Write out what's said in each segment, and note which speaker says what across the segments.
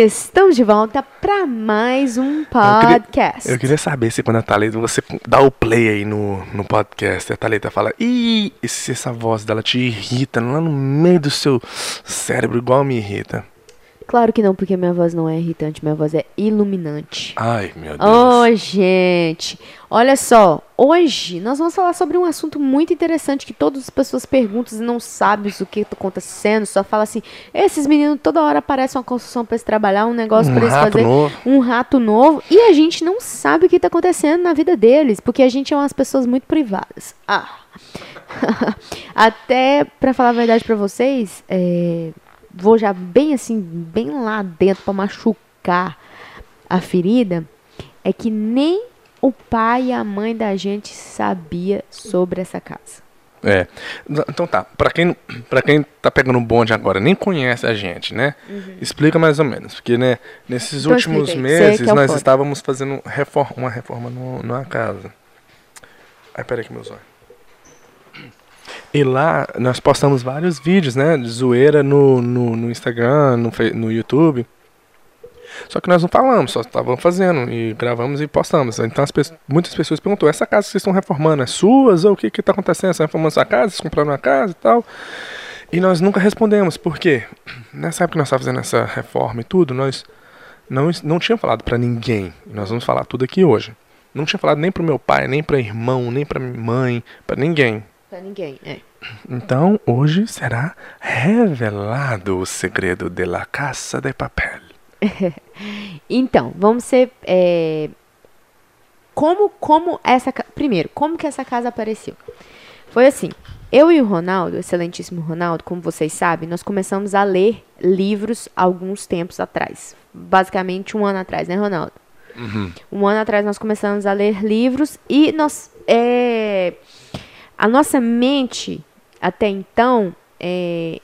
Speaker 1: Estamos de volta para mais um podcast.
Speaker 2: Eu queria saber se quando a Thalita, você dá o play aí no, no podcast, a Thalita fala, ih, se essa voz dela te irrita lá no meio do seu cérebro, igual me irrita.
Speaker 1: Claro que não, porque minha voz não é irritante, minha voz é iluminante.
Speaker 2: Ai, meu Deus.
Speaker 1: Oh, gente, olha só, hoje nós vamos falar sobre um assunto muito interessante que todas as pessoas perguntam e não sabem o que está acontecendo, só fala assim, esses meninos toda hora aparecem uma construção para eles trabalhar, um negócio um para eles fazer, novo. um rato novo, e a gente não sabe o que está acontecendo na vida deles, porque a gente é umas pessoas muito privadas. Ah. Até, para falar a verdade para vocês, é vou já bem assim, bem lá dentro para machucar a ferida, é que nem o pai e a mãe da gente sabia sobre essa casa.
Speaker 2: É. Então tá, para quem para quem tá pegando bonde agora, nem conhece a gente, né? Uhum. Explica mais ou menos, porque né, nesses então, últimos meses é nós estávamos fazendo reforma, uma reforma no, numa casa. Ai, peraí que meus olhos. E lá nós postamos vários vídeos, né? De zoeira no, no, no Instagram, no, no YouTube. Só que nós não falamos, só estávamos fazendo e gravamos e postamos. Então as pessoas, muitas pessoas perguntam: essa casa que vocês estão reformando é suas? Ou o que está acontecendo? Vocês reformando sua casa? Vocês compraram uma casa e tal? E nós nunca respondemos. Por quê? Nessa época que nós estávamos fazendo essa reforma e tudo, nós não, não tínhamos falado para ninguém. Nós vamos falar tudo aqui hoje. Não tinha falado nem para meu pai, nem para irmão, nem para mãe, para ninguém.
Speaker 1: Para ninguém, é.
Speaker 2: Então, hoje será revelado o segredo de La Casa de Papel.
Speaker 1: então, vamos ser. É... Como, como essa. Primeiro, como que essa casa apareceu? Foi assim. Eu e o Ronaldo, o excelentíssimo Ronaldo, como vocês sabem, nós começamos a ler livros alguns tempos atrás. Basicamente um ano atrás, né, Ronaldo? Uhum. Um ano atrás nós começamos a ler livros e nós. É a nossa mente, até então, é,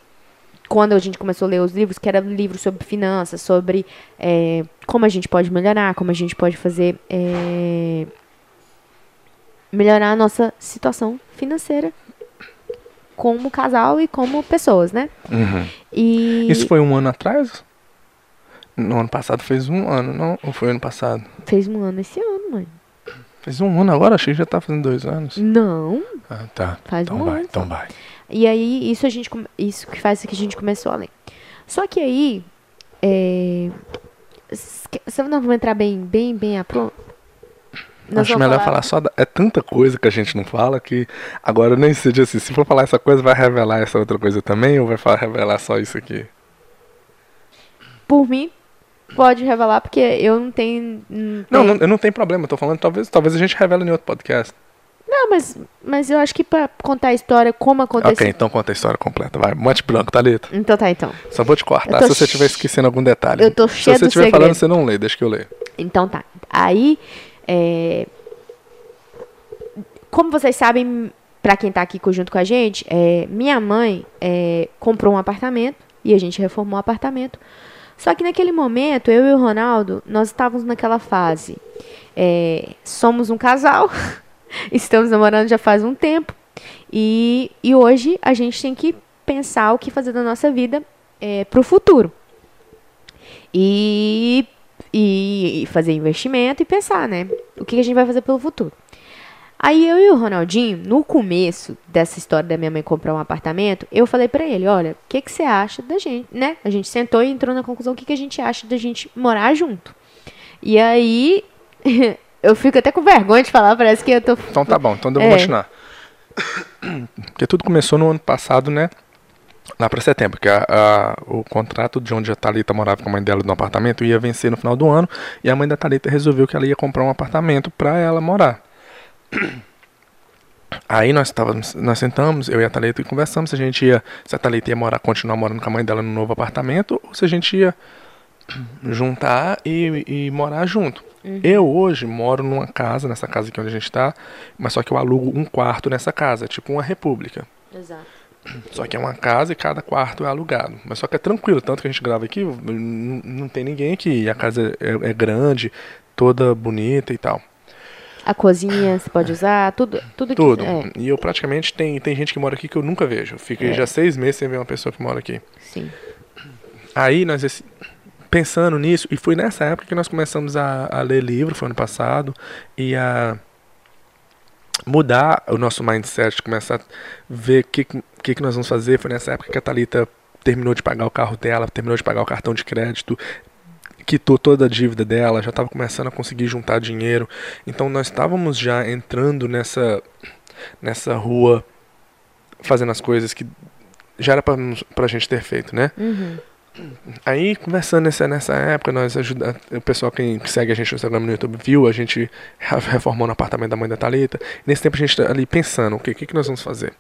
Speaker 1: quando a gente começou a ler os livros, que era livros sobre finanças, sobre é, como a gente pode melhorar, como a gente pode fazer é, melhorar a nossa situação financeira como casal e como pessoas, né?
Speaker 2: Uhum. E... Isso foi um ano atrás? No ano passado fez um ano, não? Ou foi ano passado?
Speaker 1: Fez um ano esse ano, mãe.
Speaker 2: Fez um ano agora? Achei que já tá fazendo dois anos.
Speaker 1: Não.
Speaker 2: Ah, tá.
Speaker 1: Faz
Speaker 2: então
Speaker 1: um
Speaker 2: vai,
Speaker 1: ano.
Speaker 2: Então vai.
Speaker 1: E aí, isso a gente isso que faz que a gente começou a ler. Só que aí. É, você não vai entrar bem, bem, bem a pro...
Speaker 2: Acho melhor falar... falar só. Da... É tanta coisa que a gente não fala que agora nem sei assim. Se for falar essa coisa, vai revelar essa outra coisa também ou vai falar, revelar só isso aqui?
Speaker 1: Por mim, pode revelar, porque eu não tenho.
Speaker 2: Não, não, não, eu não tenho problema, eu tô falando, talvez, talvez a gente revele em outro podcast.
Speaker 1: Não, mas, mas eu acho que pra contar a história, como aconteceu.
Speaker 2: Ok, então conta a história completa. Vai, monte branco, Thalita.
Speaker 1: Então tá, então.
Speaker 2: Só vou te cortar se você estiver esquecendo algum detalhe.
Speaker 1: Eu tô cheio
Speaker 2: Se você estiver falando, você não lê, deixa que eu leio.
Speaker 1: Então tá. Aí, é... como vocês sabem, pra quem tá aqui junto com a gente, é... minha mãe é... comprou um apartamento e a gente reformou o apartamento. Só que naquele momento, eu e o Ronaldo, nós estávamos naquela fase. É, somos um casal, estamos namorando já faz um tempo. E, e hoje a gente tem que pensar o que fazer da nossa vida é, para o futuro. E, e, fazer investimento e pensar, né? O que a gente vai fazer pelo futuro. Aí eu e o Ronaldinho, no começo dessa história da minha mãe comprar um apartamento, eu falei para ele, olha, o que, que você acha da gente, né? A gente sentou e entrou na conclusão o que, que a gente acha da gente morar junto. E aí, eu fico até com vergonha de falar, parece que eu tô...
Speaker 2: Então tá bom, então eu vou é. continuar. Porque tudo começou no ano passado, né? Lá para setembro, que a, a, o contrato de onde a Thalita morava com a mãe dela no apartamento ia vencer no final do ano, e a mãe da Thalita resolveu que ela ia comprar um apartamento para ela morar. Aí nós estávamos, nós sentamos, eu e a Thalita e conversamos se a gente ia, se a Thalita ia morar, continuar morando com a mãe dela no novo apartamento, ou se a gente ia juntar e, e morar junto. Uhum. Eu hoje moro numa casa, nessa casa aqui onde a gente está, mas só que eu alugo um quarto nessa casa, tipo uma república.
Speaker 1: Exato.
Speaker 2: Só que é uma casa e cada quarto é alugado. Mas só que é tranquilo, tanto que a gente grava aqui, não tem ninguém aqui. A casa é, é grande, toda bonita e tal.
Speaker 1: A cozinha você pode usar, tudo tudo,
Speaker 2: tudo. É. E eu praticamente tem, tem gente que mora aqui que eu nunca vejo. Fiquei é. já seis meses sem ver uma pessoa que mora aqui.
Speaker 1: Sim.
Speaker 2: Aí nós pensando nisso, e foi nessa época que nós começamos a, a ler livro, foi ano passado, e a mudar o nosso mindset, começar a ver o que, que, que nós vamos fazer. Foi nessa época que a Thalita terminou de pagar o carro dela, terminou de pagar o cartão de crédito, quitou toda a dívida dela, já estava começando a conseguir juntar dinheiro. Então nós estávamos já entrando nessa nessa rua fazendo as coisas que já era para a gente ter feito, né?
Speaker 1: Uhum.
Speaker 2: Aí, conversando nessa, nessa época, nós ajudamos. O pessoal que segue a gente no Instagram no YouTube viu, a gente reformou no apartamento da mãe da Thalita. Nesse tempo a gente tá ali pensando, o que, que nós vamos fazer?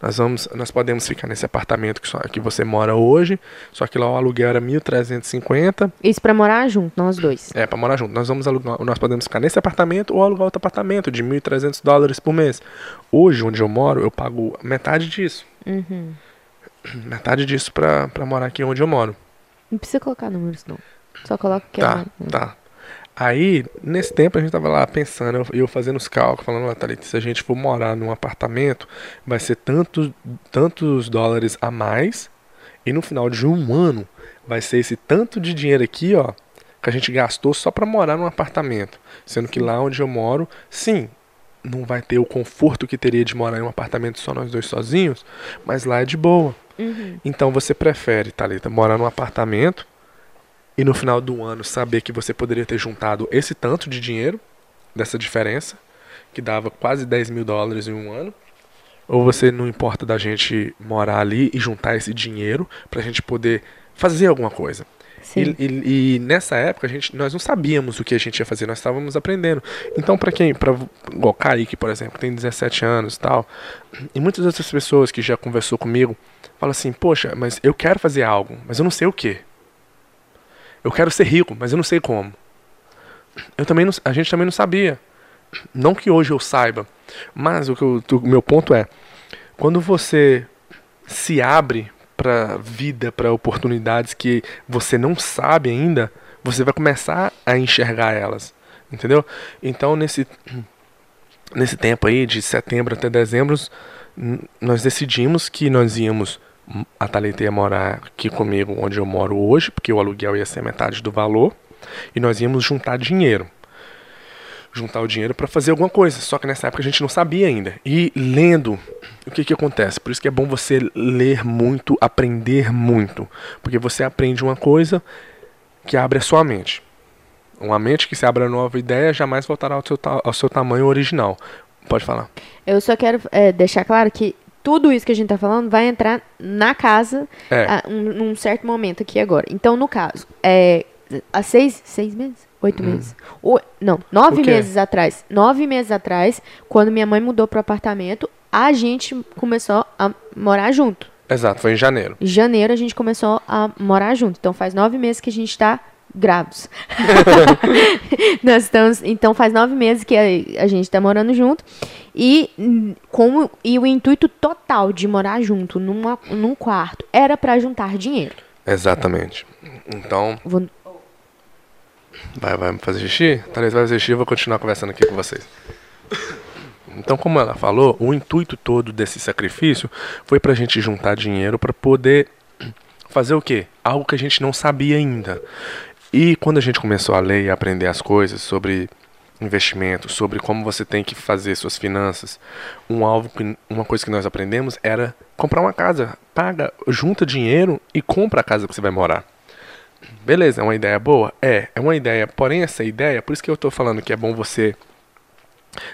Speaker 2: Nós vamos, nós podemos ficar nesse apartamento que, só, que você mora hoje, só que lá o aluguel era 1.350.
Speaker 1: Isso para morar junto, nós dois.
Speaker 2: É, para morar junto. Nós vamos alugar, nós podemos ficar nesse apartamento ou alugar outro apartamento de 1.300 dólares por mês. Hoje, onde eu moro, eu pago metade disso.
Speaker 1: Uhum.
Speaker 2: Metade disso pra, pra morar aqui onde eu moro.
Speaker 1: Não precisa colocar números, não. Só coloca que
Speaker 2: tá, é. Tá, Aí, nesse tempo, a gente tava lá pensando, eu, eu fazendo os cálculos, falando, Natália, se a gente for morar num apartamento, vai ser tantos, tantos dólares a mais, e no final de um ano, vai ser esse tanto de dinheiro aqui, ó, que a gente gastou só para morar num apartamento. Sendo que lá onde eu moro, sim, não vai ter o conforto que teria de morar em um apartamento só nós dois sozinhos, mas lá é de boa.
Speaker 1: Uhum.
Speaker 2: Então você prefere, Thalita, morar num apartamento e no final do ano saber que você poderia ter juntado esse tanto de dinheiro, dessa diferença, que dava quase 10 mil dólares em um ano, ou você não importa da gente morar ali e juntar esse dinheiro para a gente poder fazer alguma coisa. E, e, e, nessa época a gente, nós não sabíamos o que a gente ia fazer, nós estávamos aprendendo. Então, para quem, para o Kaique, por exemplo, tem 17 anos e tal, e muitas outras pessoas que já conversou comigo, falam assim: Poxa, mas eu quero fazer algo, mas eu não sei o que. Eu quero ser rico, mas eu não sei como. Eu também não, a gente também não sabia. Não que hoje eu saiba, mas o, que eu, o meu ponto é: quando você se abre para vida, para oportunidades que você não sabe ainda, você vai começar a enxergar elas, entendeu? Então nesse nesse tempo aí de setembro até dezembro, nós decidimos que nós íamos a Thalita ia morar aqui comigo onde eu moro hoje, porque o aluguel ia ser metade do valor, e nós íamos juntar dinheiro juntar o dinheiro para fazer alguma coisa. Só que nessa época a gente não sabia ainda. E lendo, o que, que acontece? Por isso que é bom você ler muito, aprender muito. Porque você aprende uma coisa que abre a sua mente. Uma mente que se abre a nova ideia jamais voltará ao seu, ao seu tamanho original. Pode falar.
Speaker 1: Eu só quero é, deixar claro que tudo isso que a gente está falando vai entrar na casa
Speaker 2: é.
Speaker 1: a, um, num certo momento aqui agora. Então, no caso, é, há seis, seis meses? Oito hum. meses. O, não, nove meses atrás. Nove meses atrás, quando minha mãe mudou pro apartamento, a gente começou a morar junto.
Speaker 2: Exato, foi em janeiro.
Speaker 1: Em janeiro a gente começou a morar junto. Então faz nove meses que a gente está grávidos. Nós estamos, então faz nove meses que a, a gente está morando junto. E, como, e o intuito total de morar junto numa, num quarto era para juntar dinheiro.
Speaker 2: Exatamente. Então.
Speaker 1: Vou,
Speaker 2: Vai, vai fazer xixi? Talvez vai fazer xixi eu vou continuar conversando aqui com vocês. Então, como ela falou, o intuito todo desse sacrifício foi para a gente juntar dinheiro para poder fazer o quê? Algo que a gente não sabia ainda. E quando a gente começou a ler e aprender as coisas sobre investimento, sobre como você tem que fazer suas finanças, um alvo, uma coisa que nós aprendemos era comprar uma casa. Paga, junta dinheiro e compra a casa que você vai morar. Beleza, é uma ideia boa? É, é uma ideia. Porém, essa ideia, por isso que eu estou falando que é bom você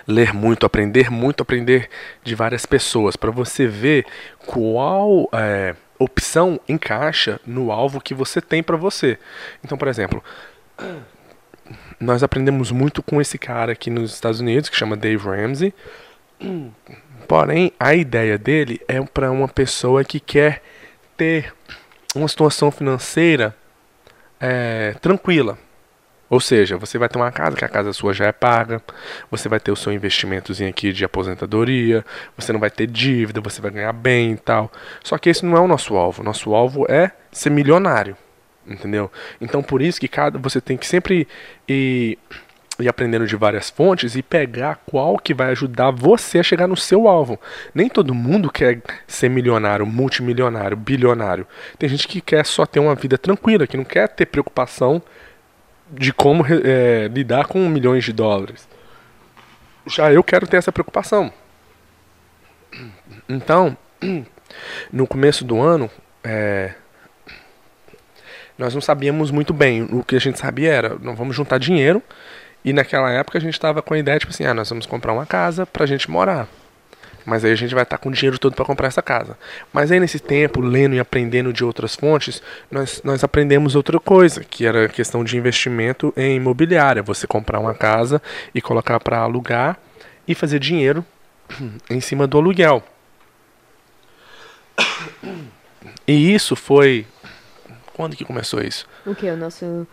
Speaker 2: ler muito, aprender muito, aprender de várias pessoas, para você ver qual é, opção encaixa no alvo que você tem para você. Então, por exemplo, nós aprendemos muito com esse cara aqui nos Estados Unidos, que chama Dave Ramsey. Porém, a ideia dele é para uma pessoa que quer ter uma situação financeira é, tranquila. Ou seja, você vai ter uma casa, que a casa sua já é paga, você vai ter o seu investimentozinho aqui de aposentadoria, você não vai ter dívida, você vai ganhar bem e tal. Só que esse não é o nosso alvo. Nosso alvo é ser milionário. Entendeu? Então por isso que cada você tem que sempre ir ir aprendendo de várias fontes e pegar qual que vai ajudar você a chegar no seu alvo. Nem todo mundo quer ser milionário, multimilionário, bilionário. Tem gente que quer só ter uma vida tranquila, que não quer ter preocupação de como é, lidar com milhões de dólares. Já eu quero ter essa preocupação. Então, no começo do ano, é, nós não sabíamos muito bem. O que a gente sabia era, nós vamos juntar dinheiro. E naquela época a gente estava com a ideia, tipo assim, ah, nós vamos comprar uma casa pra gente morar. Mas aí a gente vai estar tá com o dinheiro todo para comprar essa casa. Mas aí nesse tempo, lendo e aprendendo de outras fontes, nós, nós aprendemos outra coisa, que era a questão de investimento em imobiliária. Você comprar uma casa e colocar para alugar e fazer dinheiro em cima do aluguel. E isso foi quando que começou isso?
Speaker 1: O que? O nosso.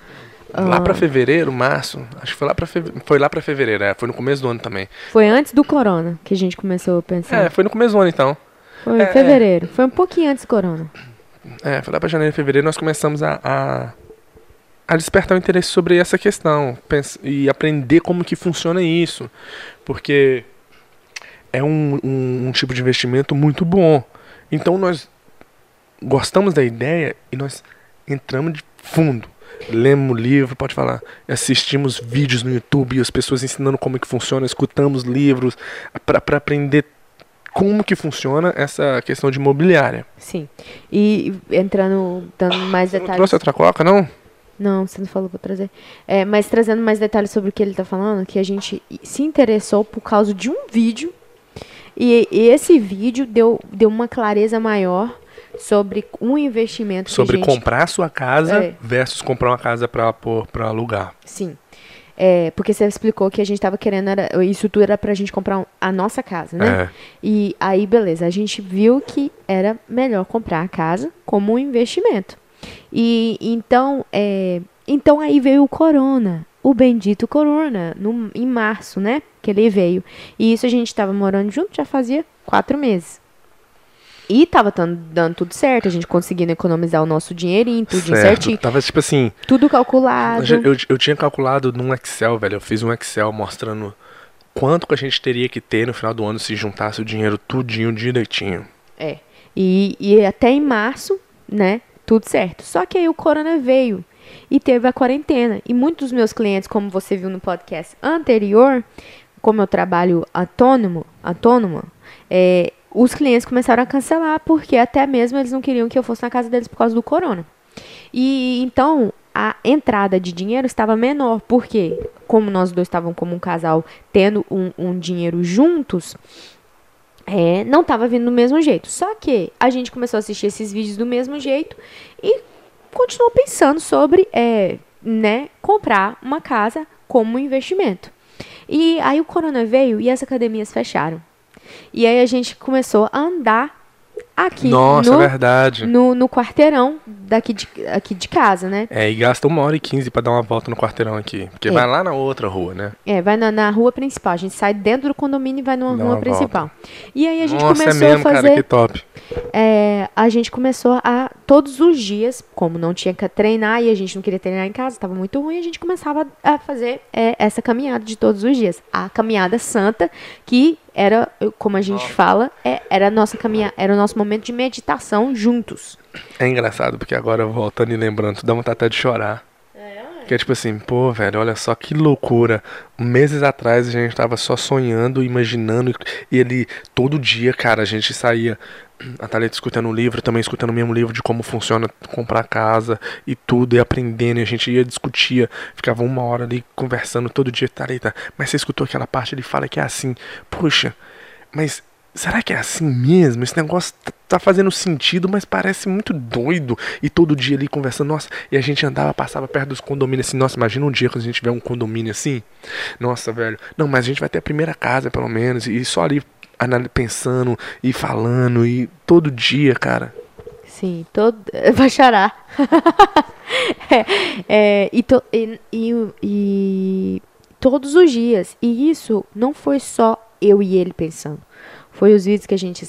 Speaker 2: Lá para fevereiro, março. Acho que foi lá para foi lá para fevereiro, é, foi no começo do ano também.
Speaker 1: Foi antes do corona que a gente começou a pensar.
Speaker 2: É, foi no começo do ano então.
Speaker 1: Foi
Speaker 2: é,
Speaker 1: fevereiro. É. Foi um pouquinho antes do corona.
Speaker 2: É, foi lá para janeiro, fevereiro nós começamos a, a, a despertar o interesse sobre essa questão e aprender como que funciona isso, porque é um, um, um tipo de investimento muito bom. Então nós gostamos da ideia e nós entramos de fundo. Lemos livro, pode falar. Assistimos vídeos no YouTube, as pessoas ensinando como é que funciona, escutamos livros para aprender como que funciona essa questão de imobiliária.
Speaker 1: Sim. E entrando, dando mais detalhes. Não
Speaker 2: trouxe outra coca, não?
Speaker 1: Não, você não falou para trazer. É, mas trazendo mais detalhes sobre o que ele está falando, que a gente se interessou por causa de um vídeo. E, e esse vídeo deu, deu uma clareza maior sobre um investimento
Speaker 2: sobre
Speaker 1: gente...
Speaker 2: comprar a sua casa é. versus comprar uma casa para para alugar.
Speaker 1: Sim. É, porque você explicou que a gente estava querendo era, isso tudo era para a gente comprar a nossa casa, né? É. E aí beleza, a gente viu que era melhor comprar a casa como um investimento. E então, é, então aí veio o corona, o bendito corona, no, em março, né? Que ele veio. E isso a gente estava morando junto já fazia quatro meses. E tava dando tudo certo, a gente conseguindo economizar o nosso dinheirinho, tudo certo. certinho.
Speaker 2: Tava tipo assim.
Speaker 1: Tudo calculado.
Speaker 2: Eu, eu, eu, tinha calculado num Excel, velho. Eu fiz um Excel mostrando quanto que a gente teria que ter no final do ano se juntasse o dinheiro tudinho direitinho.
Speaker 1: É. E, e até em março, né? Tudo certo. Só que aí o corona veio e teve a quarentena. E muitos dos meus clientes, como você viu no podcast anterior, como eu trabalho autônomo, autônoma, é, os clientes começaram a cancelar porque até mesmo eles não queriam que eu fosse na casa deles por causa do corona. E então a entrada de dinheiro estava menor, porque como nós dois estávamos como um casal tendo um, um dinheiro juntos, é, não estava vindo do mesmo jeito. Só que a gente começou a assistir esses vídeos do mesmo jeito e continuou pensando sobre é, né, comprar uma casa como investimento. E aí o corona veio e as academias fecharam. E aí a gente começou a andar aqui
Speaker 2: Nossa,
Speaker 1: no,
Speaker 2: é verdade.
Speaker 1: No, no quarteirão daqui de, aqui de casa, né?
Speaker 2: É, e gasta uma hora e quinze pra dar uma volta no quarteirão aqui. Porque é. vai lá na outra rua, né?
Speaker 1: É, vai na, na rua principal. A gente sai dentro do condomínio e vai numa Dá rua principal. Volta. E aí a gente
Speaker 2: Nossa,
Speaker 1: é começou
Speaker 2: é mesmo,
Speaker 1: a fazer.
Speaker 2: Cara, que top.
Speaker 1: É, a gente começou a, todos os dias, como não tinha que treinar e a gente não queria treinar em casa, estava muito ruim, a gente começava a fazer é, essa caminhada de todos os dias. A caminhada santa, que era, como a gente fala, é, era, a nossa caminha, era o nosso momento de meditação juntos.
Speaker 2: É engraçado, porque agora voltando e lembrando, dá vontade até de chorar. Que é tipo assim, pô, velho, olha só que loucura. Meses atrás a gente tava só sonhando, imaginando, e ele, todo dia, cara, a gente saía, a Thalita escutando um livro, também escutando o mesmo livro de como funciona comprar casa e tudo, e aprendendo, e a gente ia discutia, ficava uma hora ali conversando todo dia, Thalita, mas você escutou aquela parte, ele fala que é assim, puxa, mas será que é assim mesmo? Esse negócio tá, tá fazendo sentido, mas parece muito doido. E todo dia ali conversando, nossa, e a gente andava, passava perto dos condomínios assim, nossa, imagina um dia quando a gente tiver um condomínio assim. Nossa, velho. Não, mas a gente vai ter a primeira casa, pelo menos, e só ali pensando e falando, e todo dia, cara.
Speaker 1: Sim, todo. Vai chorar. é, é, e, to... e, e, e todos os dias. E isso não foi só eu e ele pensando foi os vídeos que a gente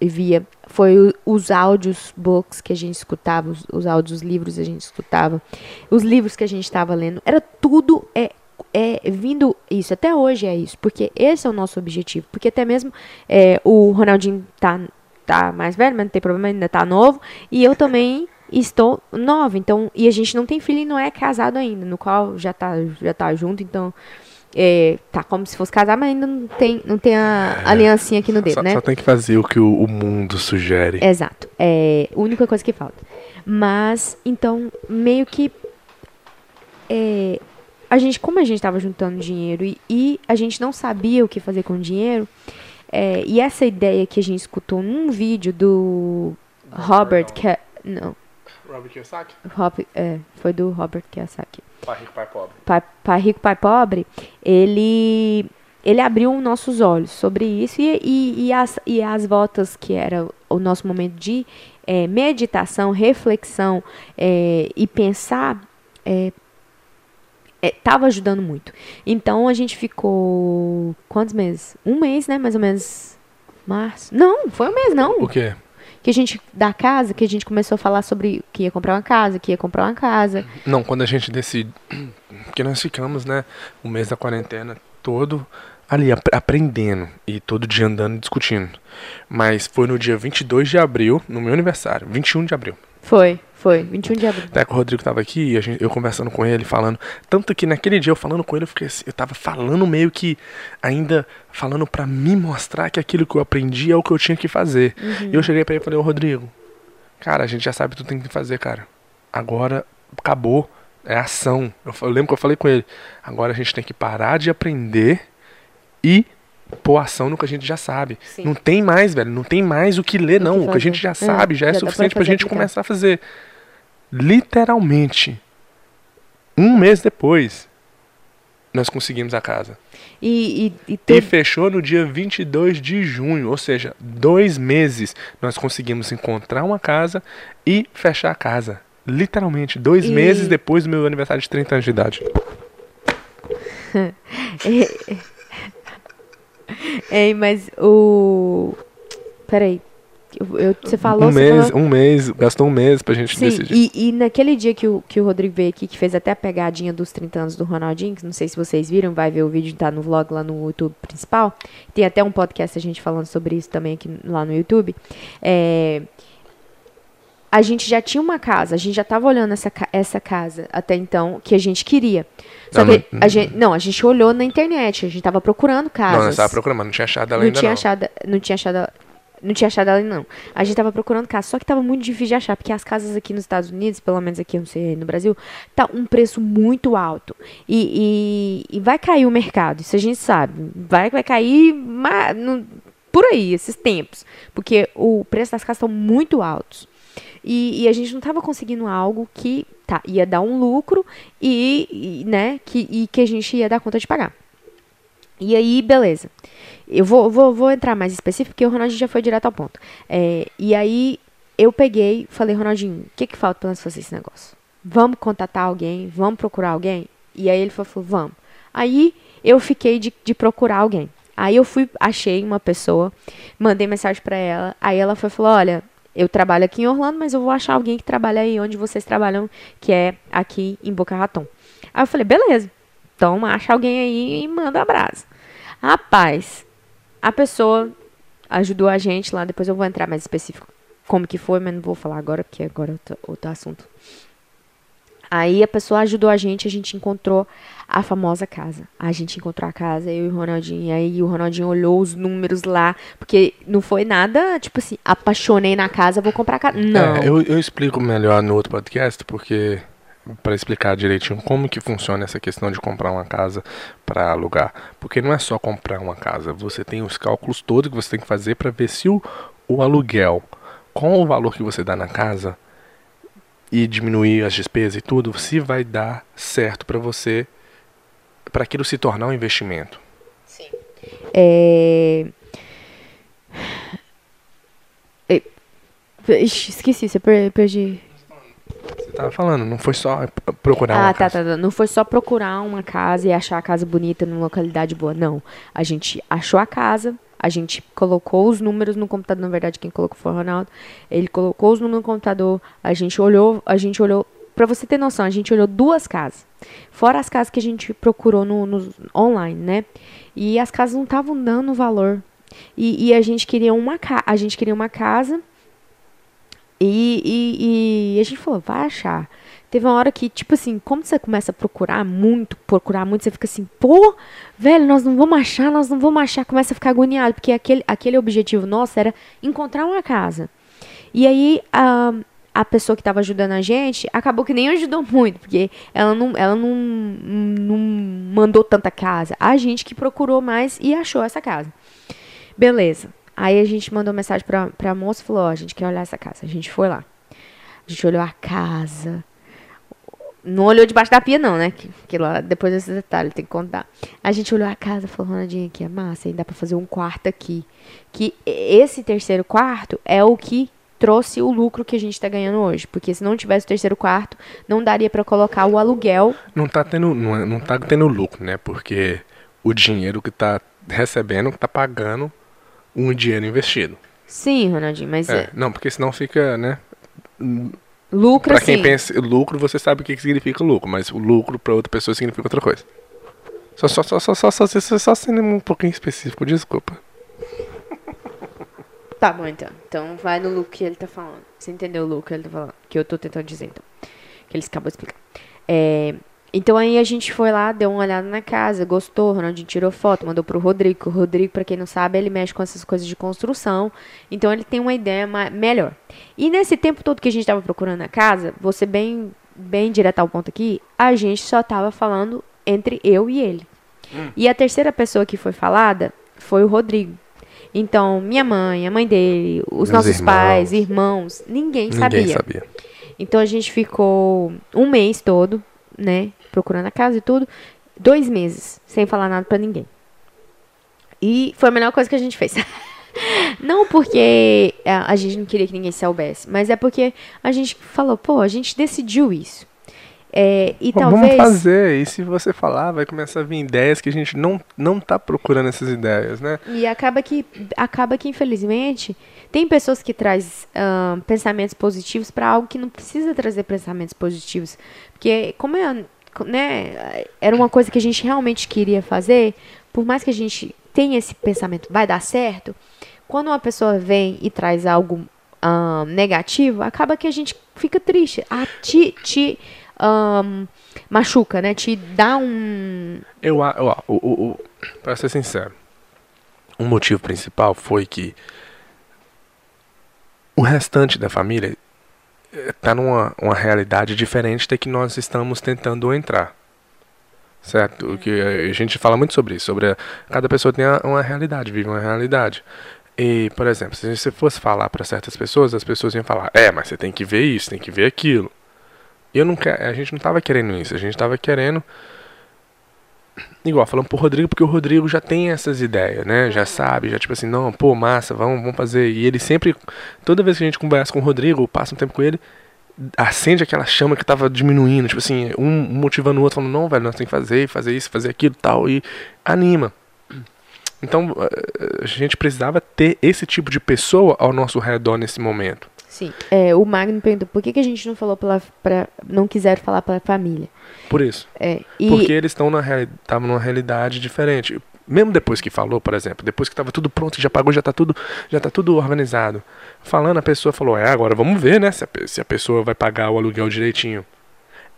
Speaker 1: via, foi os áudios books que a gente escutava, os, os áudios, os livros que a gente escutava, os livros que a gente estava lendo, era tudo é é vindo isso, até hoje é isso, porque esse é o nosso objetivo. Porque até mesmo é, o Ronaldinho tá, tá mais velho, mas não tem problema, ainda tá novo. E eu também estou nova, então, e a gente não tem filho e não é casado ainda, no qual já tá, já tá junto, então é, tá como se fosse casar, mas ainda não tem, não tem a é, aliancinha aqui no dedo,
Speaker 2: só,
Speaker 1: né?
Speaker 2: Só tem que fazer o que o, o mundo sugere.
Speaker 1: Exato. É a única coisa que falta. Mas, então, meio que. É, a gente, como a gente estava juntando dinheiro e, e, a gente não sabia o que fazer com o dinheiro, é, e essa ideia que a gente escutou num vídeo do Robert, que não,
Speaker 2: Robert Kiyosaki?
Speaker 1: é, foi do Robert Kiyosaki.
Speaker 2: Pai Rico, Pai Pobre.
Speaker 1: Pai, pai Rico, Pai Pobre, ele, ele abriu nossos olhos sobre isso e, e, e, as, e as voltas que era o nosso momento de é, meditação, reflexão é, e pensar estava é, ajudando muito. Então a gente ficou quantos meses? Um mês, né? Mais ou menos. Março? Não, foi um mês, não.
Speaker 2: O quê?
Speaker 1: Que a gente da casa, que a gente começou a falar sobre que ia comprar uma casa, que ia comprar uma casa.
Speaker 2: Não, quando a gente decide, porque nós ficamos, né, o mês da quarentena todo ali ap aprendendo e todo dia andando e discutindo. Mas foi no dia 22 de abril, no meu aniversário, 21 de abril.
Speaker 1: Foi, foi, 21 de abril.
Speaker 2: Até que o Rodrigo tava aqui, a gente, eu conversando com ele, falando. Tanto que naquele dia eu falando com ele, eu, fiquei assim, eu tava falando meio que ainda falando para me mostrar que aquilo que eu aprendi é o que eu tinha que fazer. Uhum. E eu cheguei para ele e falei, ô Rodrigo, cara, a gente já sabe o que tu tem que fazer, cara. Agora acabou. É ação. Eu, eu lembro que eu falei com ele. Agora a gente tem que parar de aprender e pôr ação no que a gente já sabe. Sim. Não tem mais, velho. Não tem mais o que ler, não. O que a gente já é, sabe já, é suficiente pra gente começar a fazer. Literalmente, um mês depois, nós conseguimos a casa.
Speaker 1: E, e,
Speaker 2: e, e, fechou no dia 22 de junho, ou seja, dois meses nós conseguimos encontrar uma casa e fechar a casa. Literalmente, dois meses depois do meu aniversário de 30 anos de idade.
Speaker 1: É, mas o. Peraí. Eu, eu, você falou.
Speaker 2: Um
Speaker 1: mês,
Speaker 2: falou... um mês, gastou um mês pra gente Sim, decidir.
Speaker 1: E, e naquele dia que o, que o Rodrigo veio aqui, que fez até a pegadinha dos 30 anos do Ronaldinho, que não sei se vocês viram, vai ver o vídeo, tá no vlog lá no YouTube principal. Tem até um podcast a gente falando sobre isso também aqui lá no YouTube. É, a gente já tinha uma casa, a gente já estava olhando essa, essa casa até então que a gente queria. Só não, que não, a gente, não, a gente olhou na internet, a gente estava procurando casas. Não,
Speaker 2: não estava procurando, mas não tinha achado ela
Speaker 1: não
Speaker 2: ainda
Speaker 1: tinha
Speaker 2: não.
Speaker 1: Achado, não tinha achado não tinha achado ela não. A gente estava procurando casa, só que estava muito difícil de achar, porque as casas aqui nos Estados Unidos, pelo menos aqui, não sei, no Brasil, tá um preço muito alto. E, e, e vai cair o mercado, isso a gente sabe. Vai, vai cair mas, no, por aí, esses tempos. Porque o preço das casas estão muito altos. E, e a gente não estava conseguindo algo que tá, ia dar um lucro e, e, né, que, e que a gente ia dar conta de pagar. E aí, beleza. Eu vou, vou, vou entrar mais específico, porque o Ronaldinho já foi direto ao ponto. É, e aí, eu peguei, falei, Ronaldinho, o que, que falta para nós fazer esse negócio? Vamos contatar alguém? Vamos procurar alguém? E aí ele falou, vamos. Aí, eu fiquei de, de procurar alguém. Aí eu fui, achei uma pessoa, mandei mensagem para ela. Aí ela foi falou: Olha, eu trabalho aqui em Orlando, mas eu vou achar alguém que trabalha aí onde vocês trabalham, que é aqui em Boca Raton. Aí eu falei, beleza. Então acha alguém aí e manda um abraço. Rapaz, a pessoa ajudou a gente lá, depois eu vou entrar mais específico como que foi, mas não vou falar agora, porque agora é outro, outro assunto. Aí a pessoa ajudou a gente, a gente encontrou a famosa casa. A gente encontrou a casa, eu e o Ronaldinho. E aí o Ronaldinho olhou os números lá, porque não foi nada, tipo assim, apaixonei na casa, vou comprar a casa. Não.
Speaker 2: É, eu, eu explico melhor no outro podcast, porque para explicar direitinho como que funciona essa questão de comprar uma casa para alugar, porque não é só comprar uma casa, você tem os cálculos todos que você tem que fazer para ver se o, o aluguel com o valor que você dá na casa e diminuir as despesas e tudo, se vai dar certo para você, para aquilo se tornar um investimento.
Speaker 1: Sim. É... Esqueci, você perdi.
Speaker 2: Tava falando, não foi só procurar
Speaker 1: ah,
Speaker 2: uma
Speaker 1: tá,
Speaker 2: casa.
Speaker 1: tá, tá. Não foi só procurar uma casa e achar a casa bonita numa localidade boa. Não. A gente achou a casa, a gente colocou os números no computador, na verdade quem colocou foi o Ronaldo. Ele colocou os números no computador, a gente olhou, a gente olhou para você ter noção, a gente olhou duas casas. Fora as casas que a gente procurou no, no online, né? E as casas não estavam dando valor. E, e, a gente queria uma a gente queria uma casa. E, e, e a gente falou, vai achar. Teve uma hora que, tipo assim, como você começa a procurar muito, procurar muito, você fica assim, pô, velho, nós não vamos achar, nós não vamos achar, começa a ficar agoniado, porque aquele, aquele objetivo nosso era encontrar uma casa. E aí, a, a pessoa que estava ajudando a gente acabou que nem ajudou muito, porque ela não, ela não, não mandou tanta casa. A gente que procurou mais e achou essa casa. Beleza. Aí a gente mandou mensagem pra, pra moça e falou: Ó, a gente quer olhar essa casa. A gente foi lá. A gente olhou a casa. Não olhou debaixo da pia, não, né? Que, que lá, depois desse detalhe, tem que contar. A gente olhou a casa falou, Ronaldinha, aqui é massa, ainda dá pra fazer um quarto aqui. Que esse terceiro quarto é o que trouxe o lucro que a gente está ganhando hoje. Porque se não tivesse o terceiro quarto, não daria para colocar o aluguel.
Speaker 2: Não está tendo, não, é, não tá tendo lucro, né? Porque o dinheiro que está recebendo está pagando um dinheiro investido.
Speaker 1: Sim, Ronaldinho, mas.
Speaker 2: É, é... Não, porque senão fica, né?
Speaker 1: Lucro,
Speaker 2: Para quem sim. pensa lucro, você sabe o que significa lucro, mas o lucro para outra pessoa significa outra coisa. Só, só, só, só, só, só, só, só sendo um pouquinho específico, desculpa.
Speaker 1: Tá bom, então. Então vai no look que ele tá falando. Você entendeu o look que ele tá falando? Que eu tô tentando dizer, então. Que eles acabou de explicar. É, então aí a gente foi lá, deu uma olhada na casa, gostou, Ronaldinho tirou foto, mandou pro Rodrigo. O Rodrigo, para quem não sabe, ele mexe com essas coisas de construção. Então ele tem uma ideia melhor. E nesse tempo todo que a gente tava procurando a casa, você bem, bem direto ao ponto aqui, a gente só tava falando entre eu e ele. Hum. E a terceira pessoa que foi falada foi o Rodrigo. Então, minha mãe, a mãe dele, os Meus nossos irmãos. pais, irmãos, ninguém, ninguém sabia. sabia. Então a gente ficou um mês todo, né, procurando a casa e tudo, dois meses sem falar nada para ninguém. E foi a melhor coisa que a gente fez. não porque a gente não queria que ninguém soubesse, mas é porque a gente falou, pô, a gente decidiu isso. É, e Bom, talvez...
Speaker 2: Vamos fazer, e se você falar, vai começar a vir ideias que a gente não, não tá procurando essas ideias, né?
Speaker 1: E acaba que, acaba que infelizmente, tem pessoas que trazem uh, pensamentos positivos para algo que não precisa trazer pensamentos positivos. Porque, como é, né, era uma coisa que a gente realmente queria fazer, por mais que a gente tenha esse pensamento, vai dar certo, quando uma pessoa vem e traz algo uh, negativo, acaba que a gente fica triste. Ah, te, te um, machuca, né? Te dá um.
Speaker 2: Eu, eu o, o, o, pra ser sincero, um motivo principal foi que o restante da família está numa uma realidade diferente da que nós estamos tentando entrar. Certo? O que a gente fala muito sobre isso, sobre a, cada pessoa tem uma realidade, vive uma realidade. E, por exemplo, se você fosse falar para certas pessoas, as pessoas iam falar: "É, mas você tem que ver isso, tem que ver aquilo". Eu não a gente não estava querendo isso, a gente estava querendo igual falando pro Rodrigo, porque o Rodrigo já tem essas ideias, né? Já sabe, já tipo assim, não, pô, massa, vamos, vamos fazer. E ele sempre, toda vez que a gente conversa com o Rodrigo, passa um tempo com ele, acende aquela chama que tava diminuindo, tipo assim, um motivando o outro, falando, não, velho, nós temos que fazer, fazer isso, fazer aquilo tal, e anima. Então, a gente precisava ter esse tipo de pessoa ao nosso redor nesse momento.
Speaker 1: Sim. É, o Magno perguntou por que, que a gente não falou pela, pra, não quiser falar pela família.
Speaker 2: Por isso.
Speaker 1: É,
Speaker 2: e... Porque eles estão na estavam numa realidade diferente. Mesmo depois que falou, por exemplo, depois que estava tudo pronto, já pagou, já está tudo, já tá tudo organizado. Falando, a pessoa falou: "É, agora vamos ver, né, se a, se a pessoa vai pagar o aluguel direitinho".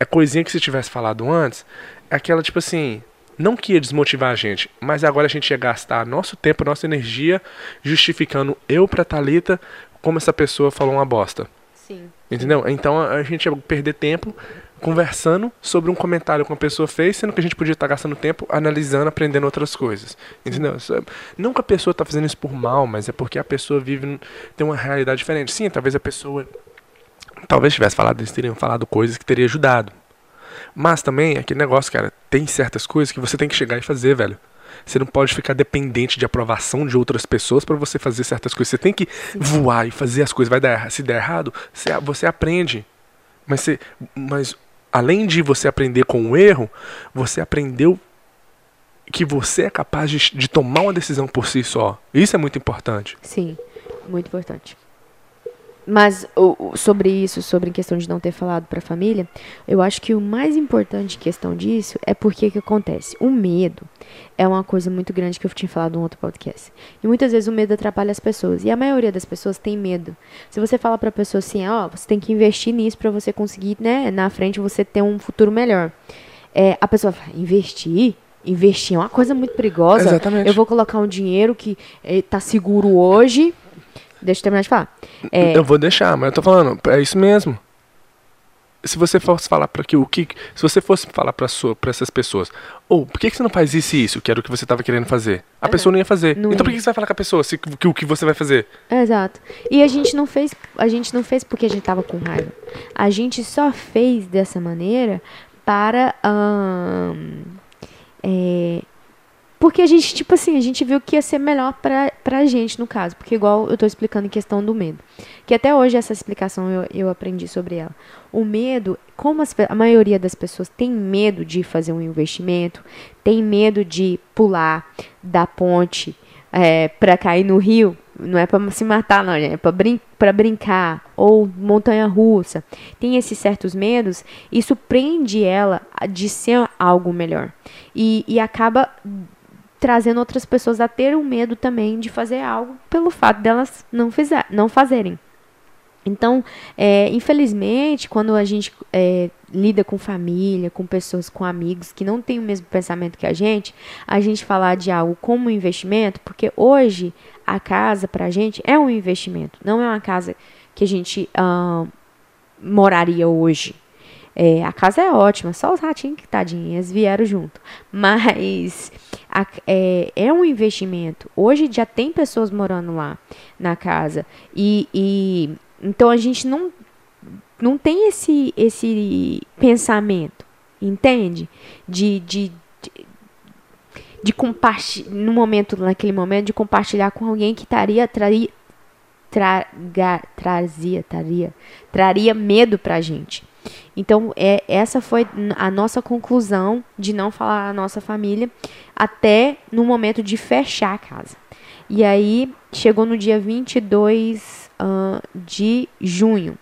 Speaker 2: É coisinha que se tivesse falado antes, é aquela tipo assim, não que ia desmotivar a gente, mas agora a gente ia gastar nosso tempo, nossa energia justificando eu para Talita como essa pessoa falou uma bosta.
Speaker 1: Sim.
Speaker 2: Entendeu? Então a gente ia perder tempo conversando sobre um comentário que uma pessoa fez, sendo que a gente podia estar gastando tempo analisando, aprendendo outras coisas. Entendeu? Não que a pessoa está fazendo isso por mal, mas é porque a pessoa vive, tem uma realidade diferente. Sim, talvez a pessoa. Talvez tivesse falado, eles teriam falado coisas que teria ajudado. Mas também, aquele negócio, cara, tem certas coisas que você tem que chegar e fazer, velho. Você não pode ficar dependente de aprovação de outras pessoas para você fazer certas coisas. Você tem que voar e fazer as coisas. Vai dar, se der errado, você, você aprende. Mas, você, mas além de você aprender com o erro, você aprendeu que você é capaz de, de tomar uma decisão por si só. Isso é muito importante.
Speaker 1: Sim, muito importante. Mas o, sobre isso, sobre a questão de não ter falado para a família, eu acho que o mais importante questão disso é porque que acontece. O medo é uma coisa muito grande que eu tinha falado no outro podcast. E muitas vezes o medo atrapalha as pessoas. E a maioria das pessoas tem medo. Se você fala para a pessoa assim, ó, oh, você tem que investir nisso para você conseguir, né, na frente você ter um futuro melhor. É, a pessoa fala, investir? Investir é uma coisa muito perigosa.
Speaker 2: Exatamente.
Speaker 1: Eu vou colocar um dinheiro que está eh, seguro hoje Deixa eu terminar de falar.
Speaker 2: É... Eu vou deixar, mas eu tô falando, é isso mesmo. Se você fosse falar para que o que, se você fosse falar para para essas pessoas, ou oh, por que, que você não faz isso e isso, que era o que você estava querendo fazer? A pessoa não ia fazer. Não então por que você vai falar com a pessoa se que o que você vai fazer?
Speaker 1: Exato. E a gente não fez, a gente não fez porque a gente tava com raiva. A gente só fez dessa maneira para hum, é, porque a gente, tipo assim, a gente viu que ia ser melhor pra, pra gente, no caso. Porque igual eu tô explicando em questão do medo. Que até hoje essa explicação eu, eu aprendi sobre ela. O medo, como as, a maioria das pessoas tem medo de fazer um investimento, tem medo de pular da ponte é, para cair no rio, não é para se matar, não, é para brin brincar, ou montanha russa, tem esses certos medos, isso prende ela de ser algo melhor. E, e acaba trazendo outras pessoas a ter um medo também de fazer algo pelo fato delas não, fizer, não fazerem. Então, é, infelizmente, quando a gente é, lida com família, com pessoas, com amigos que não têm o mesmo pensamento que a gente, a gente falar de algo como investimento, porque hoje a casa para a gente é um investimento, não é uma casa que a gente uh, moraria hoje. É, a casa é ótima, só os ratinhos que tadinhos vieram junto. Mas é, é um investimento. Hoje já tem pessoas morando lá na casa. E, e então a gente não, não tem esse, esse pensamento, entende? De, de, de, de compartilhar, no momento, naquele momento, de compartilhar com alguém que estaria, traria, trazia, traria, traria medo pra gente. Então, é, essa foi a nossa conclusão de não falar a nossa família até no momento de fechar a casa. E aí, chegou no dia 22 uh, de junho.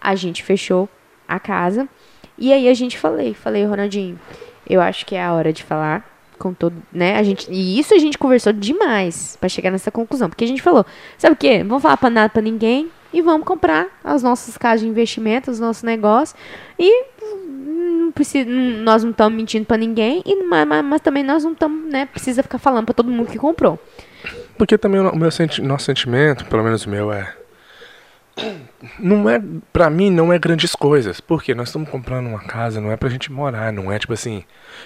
Speaker 1: A gente fechou a casa. E aí a gente falei, falei, Ronaldinho, eu acho que é a hora de falar com todo, né? A gente, e isso a gente conversou demais para chegar nessa conclusão, porque a gente falou, sabe o quê? Não vamos falar para nada para ninguém, e vamos comprar as nossas casas de investimento, os nossos negócios. E não precisa, nós não estamos mentindo para ninguém, e, mas, mas, também nós não estamos, né, precisa ficar falando para todo mundo que comprou.
Speaker 2: Porque também o meu senti nosso sentimento, pelo menos o meu, é não é para mim não é grandes coisas porque nós estamos comprando uma casa não é pra gente morar não é tipo assim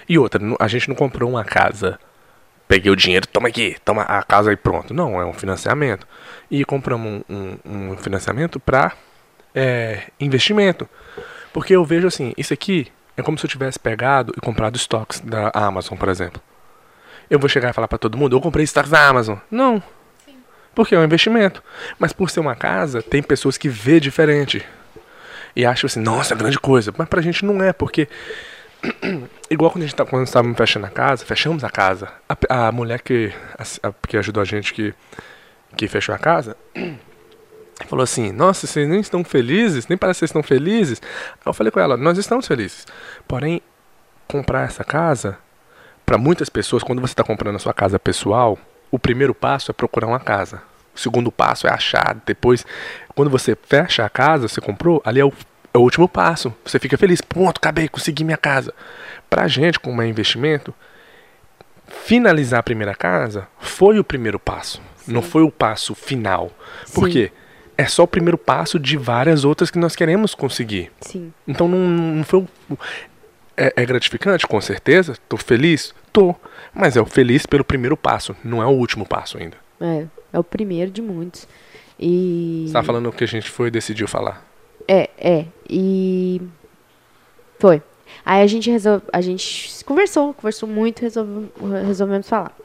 Speaker 2: e outra a gente não comprou uma casa peguei o dinheiro, toma aqui, toma a casa e pronto. Não, é um financiamento. E compramos um, um, um financiamento para é, investimento. Porque eu vejo assim, isso aqui é como se eu tivesse pegado e comprado estoques da Amazon, por exemplo. Eu vou chegar e falar para todo mundo, eu comprei estoques da Amazon. Não. Sim. Porque é um investimento. Mas por ser uma casa, tem pessoas que vê diferente. E acham assim, nossa, é grande coisa. Mas pra gente não é, porque igual quando a gente tá, quando estávamos fechando a casa, fechamos a casa. A, a mulher que, a, que ajudou a gente que, que fechou a casa falou assim: Nossa, vocês nem estão felizes, nem parece que vocês estão felizes. Aí eu falei com ela: Nós estamos felizes. Porém, comprar essa casa, para muitas pessoas, quando você está comprando a sua casa pessoal, o primeiro passo é procurar uma casa. O segundo passo é achar. Depois, quando você fecha a casa, você comprou, ali é o é o último passo. Você fica feliz, pronto, acabei, consegui minha casa. Pra gente, como é investimento, finalizar a primeira casa foi o primeiro passo. Sim. Não foi o passo final. Sim. Por quê? É só o primeiro passo de várias outras que nós queremos conseguir.
Speaker 1: Sim.
Speaker 2: Então não, não foi o, é, é, gratificante, com certeza. Tô feliz? Tô. Mas é o feliz pelo primeiro passo, não é o último passo ainda.
Speaker 1: É, é o primeiro de muitos. E.
Speaker 2: Você tá falando o que a gente foi e decidiu falar.
Speaker 1: É, é. E. Foi. Aí a gente resolve, a gente conversou, conversou muito, resolve, resolvemos falar.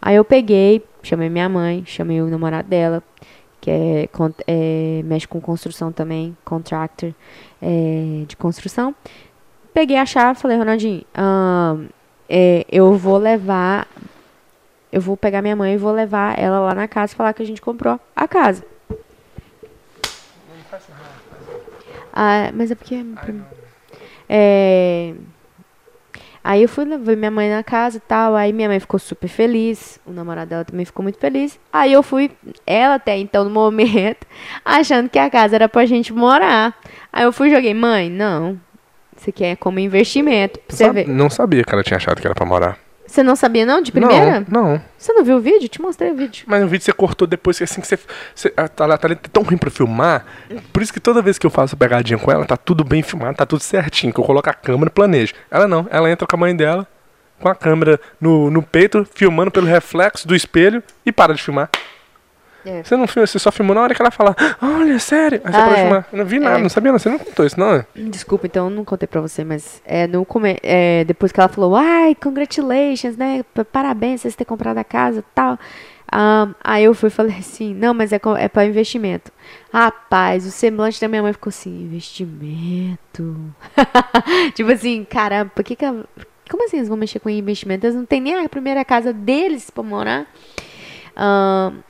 Speaker 1: Aí eu peguei, chamei minha mãe, chamei o namorado dela, que é, é mexe com construção também, contractor é, de construção. Peguei a chave, falei, Ronaldinho, é, eu vou levar, eu vou pegar minha mãe e vou levar ela lá na casa e falar que a gente comprou a casa. Ah, mas é porque. Ai, é. Aí eu fui ver minha mãe na casa e tal. Aí minha mãe ficou super feliz. O namorado dela também ficou muito feliz. Aí eu fui, ela até então no momento, achando que a casa era pra gente morar. Aí eu fui e joguei, mãe, não. Isso aqui é como investimento. Pra você ver.
Speaker 2: Não sabia que ela tinha achado que era pra morar.
Speaker 1: Você não sabia, não, de primeira?
Speaker 2: Não, não.
Speaker 1: Você não viu o vídeo? Te mostrei o vídeo.
Speaker 2: Mas o vídeo você cortou depois que assim que você. você a tá, tá tão ruim pra filmar. Por isso que toda vez que eu faço pegadinha com ela, tá tudo bem filmado, tá tudo certinho. Que eu coloco a câmera e planejo. Ela não, ela entra com a mãe dela, com a câmera no, no peito, filmando pelo reflexo do espelho e para de filmar. É. Você não filma, você só filmou na hora que ela fala, olha, sério. Aí você ah, pode é. filmar. Eu não vi nada, é. não sabia, não. Você não contou isso, não?
Speaker 1: Desculpa, então eu não contei pra você, mas é, no come... É, depois que ela falou, ai, congratulations, né? Parabéns vocês ter comprado a casa e tal. Um, aí eu fui e falei assim, não, mas é, é para investimento. Rapaz, o semblante da minha mãe ficou assim, investimento. tipo assim, caramba, por que que como assim eles vão mexer com investimento? Eles não têm nem a primeira casa deles para morar. Um,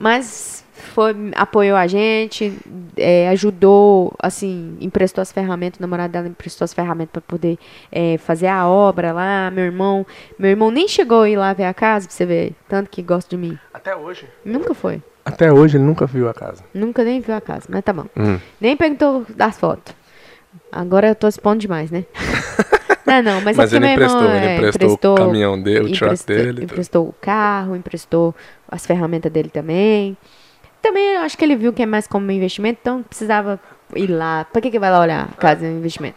Speaker 1: mas foi, apoiou a gente, é, ajudou, assim, emprestou as ferramentas, o namorado dela emprestou as ferramentas para poder é, fazer a obra lá. Meu irmão, meu irmão nem chegou a ir lá ver a casa, pra você ver, tanto que gosta de mim.
Speaker 2: Até hoje?
Speaker 1: Nunca foi.
Speaker 2: Até hoje ele nunca viu a casa.
Speaker 1: Nunca nem viu a casa, mas tá bom. Hum. Nem perguntou das fotos. Agora eu tô expondo demais, né? não, não, mas, é
Speaker 2: mas é ele emprestou, irmão, ele é, emprestou, emprestou, o caminhão dele, o truck dele.
Speaker 1: Emprestou o carro, emprestou as ferramentas dele também. Também eu acho que ele viu que é mais como investimento, então precisava ir lá. Pra que, que vai lá olhar a casa de investimento?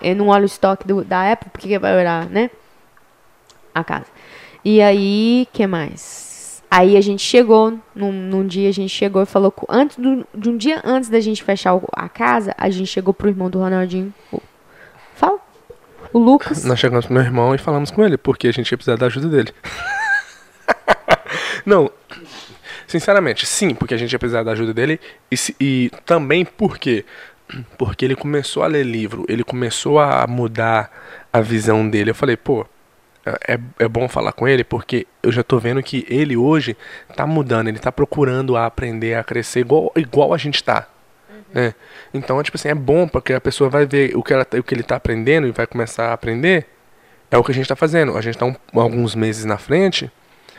Speaker 1: Ele não olha o estoque do, da Apple, por que, que vai olhar, né? A casa. E aí, que mais? Aí a gente chegou, num, num dia a gente chegou e falou, antes do, de um dia antes da gente fechar a casa, a gente chegou pro irmão do Ronaldinho. O Lucas.
Speaker 2: Nós chegamos pro meu irmão e falamos com ele, porque a gente ia precisar da ajuda dele. Não, sinceramente, sim, porque a gente ia precisar da ajuda dele e, e também porque porque ele começou a ler livro, ele começou a mudar a visão dele. Eu falei, pô, é, é bom falar com ele porque eu já tô vendo que ele hoje tá mudando, ele tá procurando a aprender, a crescer igual, igual a gente tá. Né? Então, tipo assim, é bom porque a pessoa vai ver o que, ela, o que ele tá aprendendo e vai começar a aprender. É o que a gente tá fazendo. A gente tá um, alguns meses na frente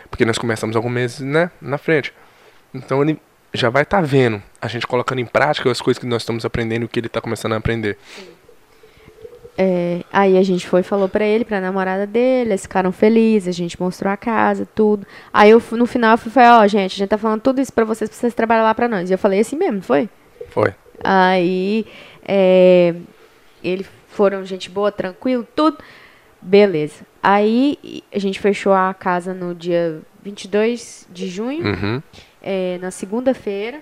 Speaker 2: porque nós começamos alguns meses né, na frente. Então ele já vai estar tá vendo a gente colocando em prática as coisas que nós estamos aprendendo e o que ele está começando a aprender.
Speaker 1: É, aí a gente foi falou pra ele, pra namorada dele, eles ficaram felizes, a gente mostrou a casa, tudo. Aí eu, no final eu falei, ó, oh, gente, a gente tá falando tudo isso pra vocês, pra vocês trabalhar lá pra nós. E eu falei assim mesmo, foi?
Speaker 2: Foi.
Speaker 1: Aí, é, eles foram gente boa, tranquilo, tudo. Beleza. Aí a gente fechou a casa no dia 22 de junho,
Speaker 2: uhum.
Speaker 1: é, na segunda-feira.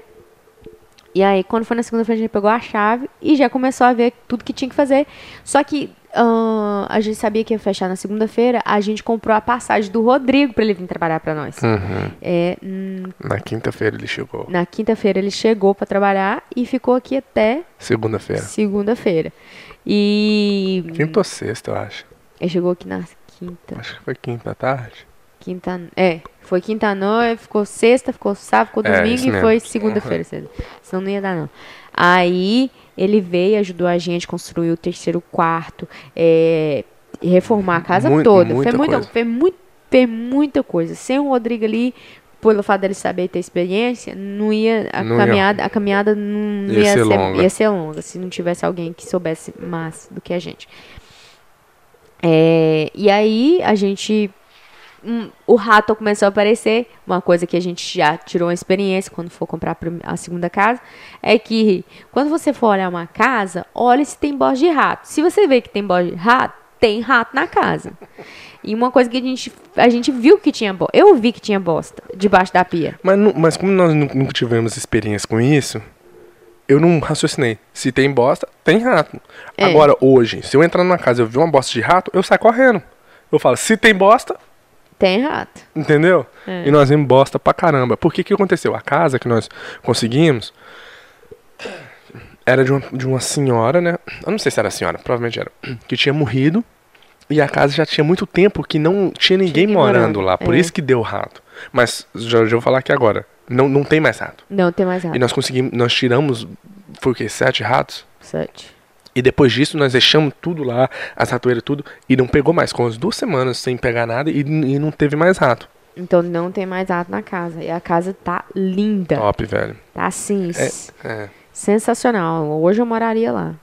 Speaker 1: E aí, quando foi na segunda-feira, a gente pegou a chave e já começou a ver tudo que tinha que fazer. Só que uh, a gente sabia que ia fechar na segunda-feira, a gente comprou a passagem do Rodrigo para ele vir trabalhar para nós.
Speaker 2: Uhum.
Speaker 1: É, hum,
Speaker 2: na quinta-feira ele chegou.
Speaker 1: Na quinta-feira ele chegou para trabalhar e ficou aqui até
Speaker 2: segunda-feira.
Speaker 1: Segunda-feira. E
Speaker 2: quinta ou sexta, eu acho.
Speaker 1: Ele chegou aqui na quinta.
Speaker 2: Acho que foi quinta à tarde.
Speaker 1: Quinta, é, foi quinta noite, ficou sexta, ficou sábado, ficou é, domingo e foi segunda-feira. Uhum. Senão não ia dar, não. Aí ele veio, ajudou a gente, construir o terceiro quarto, é, reformar a casa muito, toda. Muita foi, muita, foi, muito, foi muita coisa. Sem o Rodrigo ali, pelo fato dele saber ter experiência, não ia a não caminhada, ia. a caminhada não ia, ia, ser, ser longa. ia ser longa se não tivesse alguém que soubesse mais do que a gente. É, e aí a gente. Um, o rato começou a aparecer. Uma coisa que a gente já tirou uma experiência quando for comprar a segunda casa. É que quando você for olhar uma casa, olhe se tem bosta de rato. Se você vê que tem bosta de rato, tem rato na casa. E uma coisa que a gente, a gente viu que tinha bosta. Eu vi que tinha bosta debaixo da pia.
Speaker 2: Mas, mas como nós nunca tivemos experiência com isso, eu não raciocinei. Se tem bosta, tem rato. É. Agora, hoje, se eu entrar numa casa e eu ver uma bosta de rato, eu saio correndo. Eu falo, se tem bosta.
Speaker 1: Tem rato.
Speaker 2: Entendeu? É. E nós vimos bosta pra caramba. Por que que aconteceu? A casa que nós conseguimos era de uma, de uma senhora, né? Eu não sei se era senhora, provavelmente era. Que tinha morrido. E a casa já tinha muito tempo que não tinha ninguém tinha morando, morando lá. Por é. isso que deu rato. Mas já, já vou falar aqui agora. Não, não tem mais rato.
Speaker 1: Não tem mais rato.
Speaker 2: E nós conseguimos, nós tiramos foi o quê? Sete ratos?
Speaker 1: Sete.
Speaker 2: E depois disso nós deixamos tudo lá, as ratoeiras tudo, e não pegou mais. Com as duas semanas sem pegar nada e, e não teve mais rato.
Speaker 1: Então não tem mais rato na casa. E a casa tá linda.
Speaker 2: Top, velho.
Speaker 1: Tá assim. É, é. Sensacional. Hoje eu moraria lá.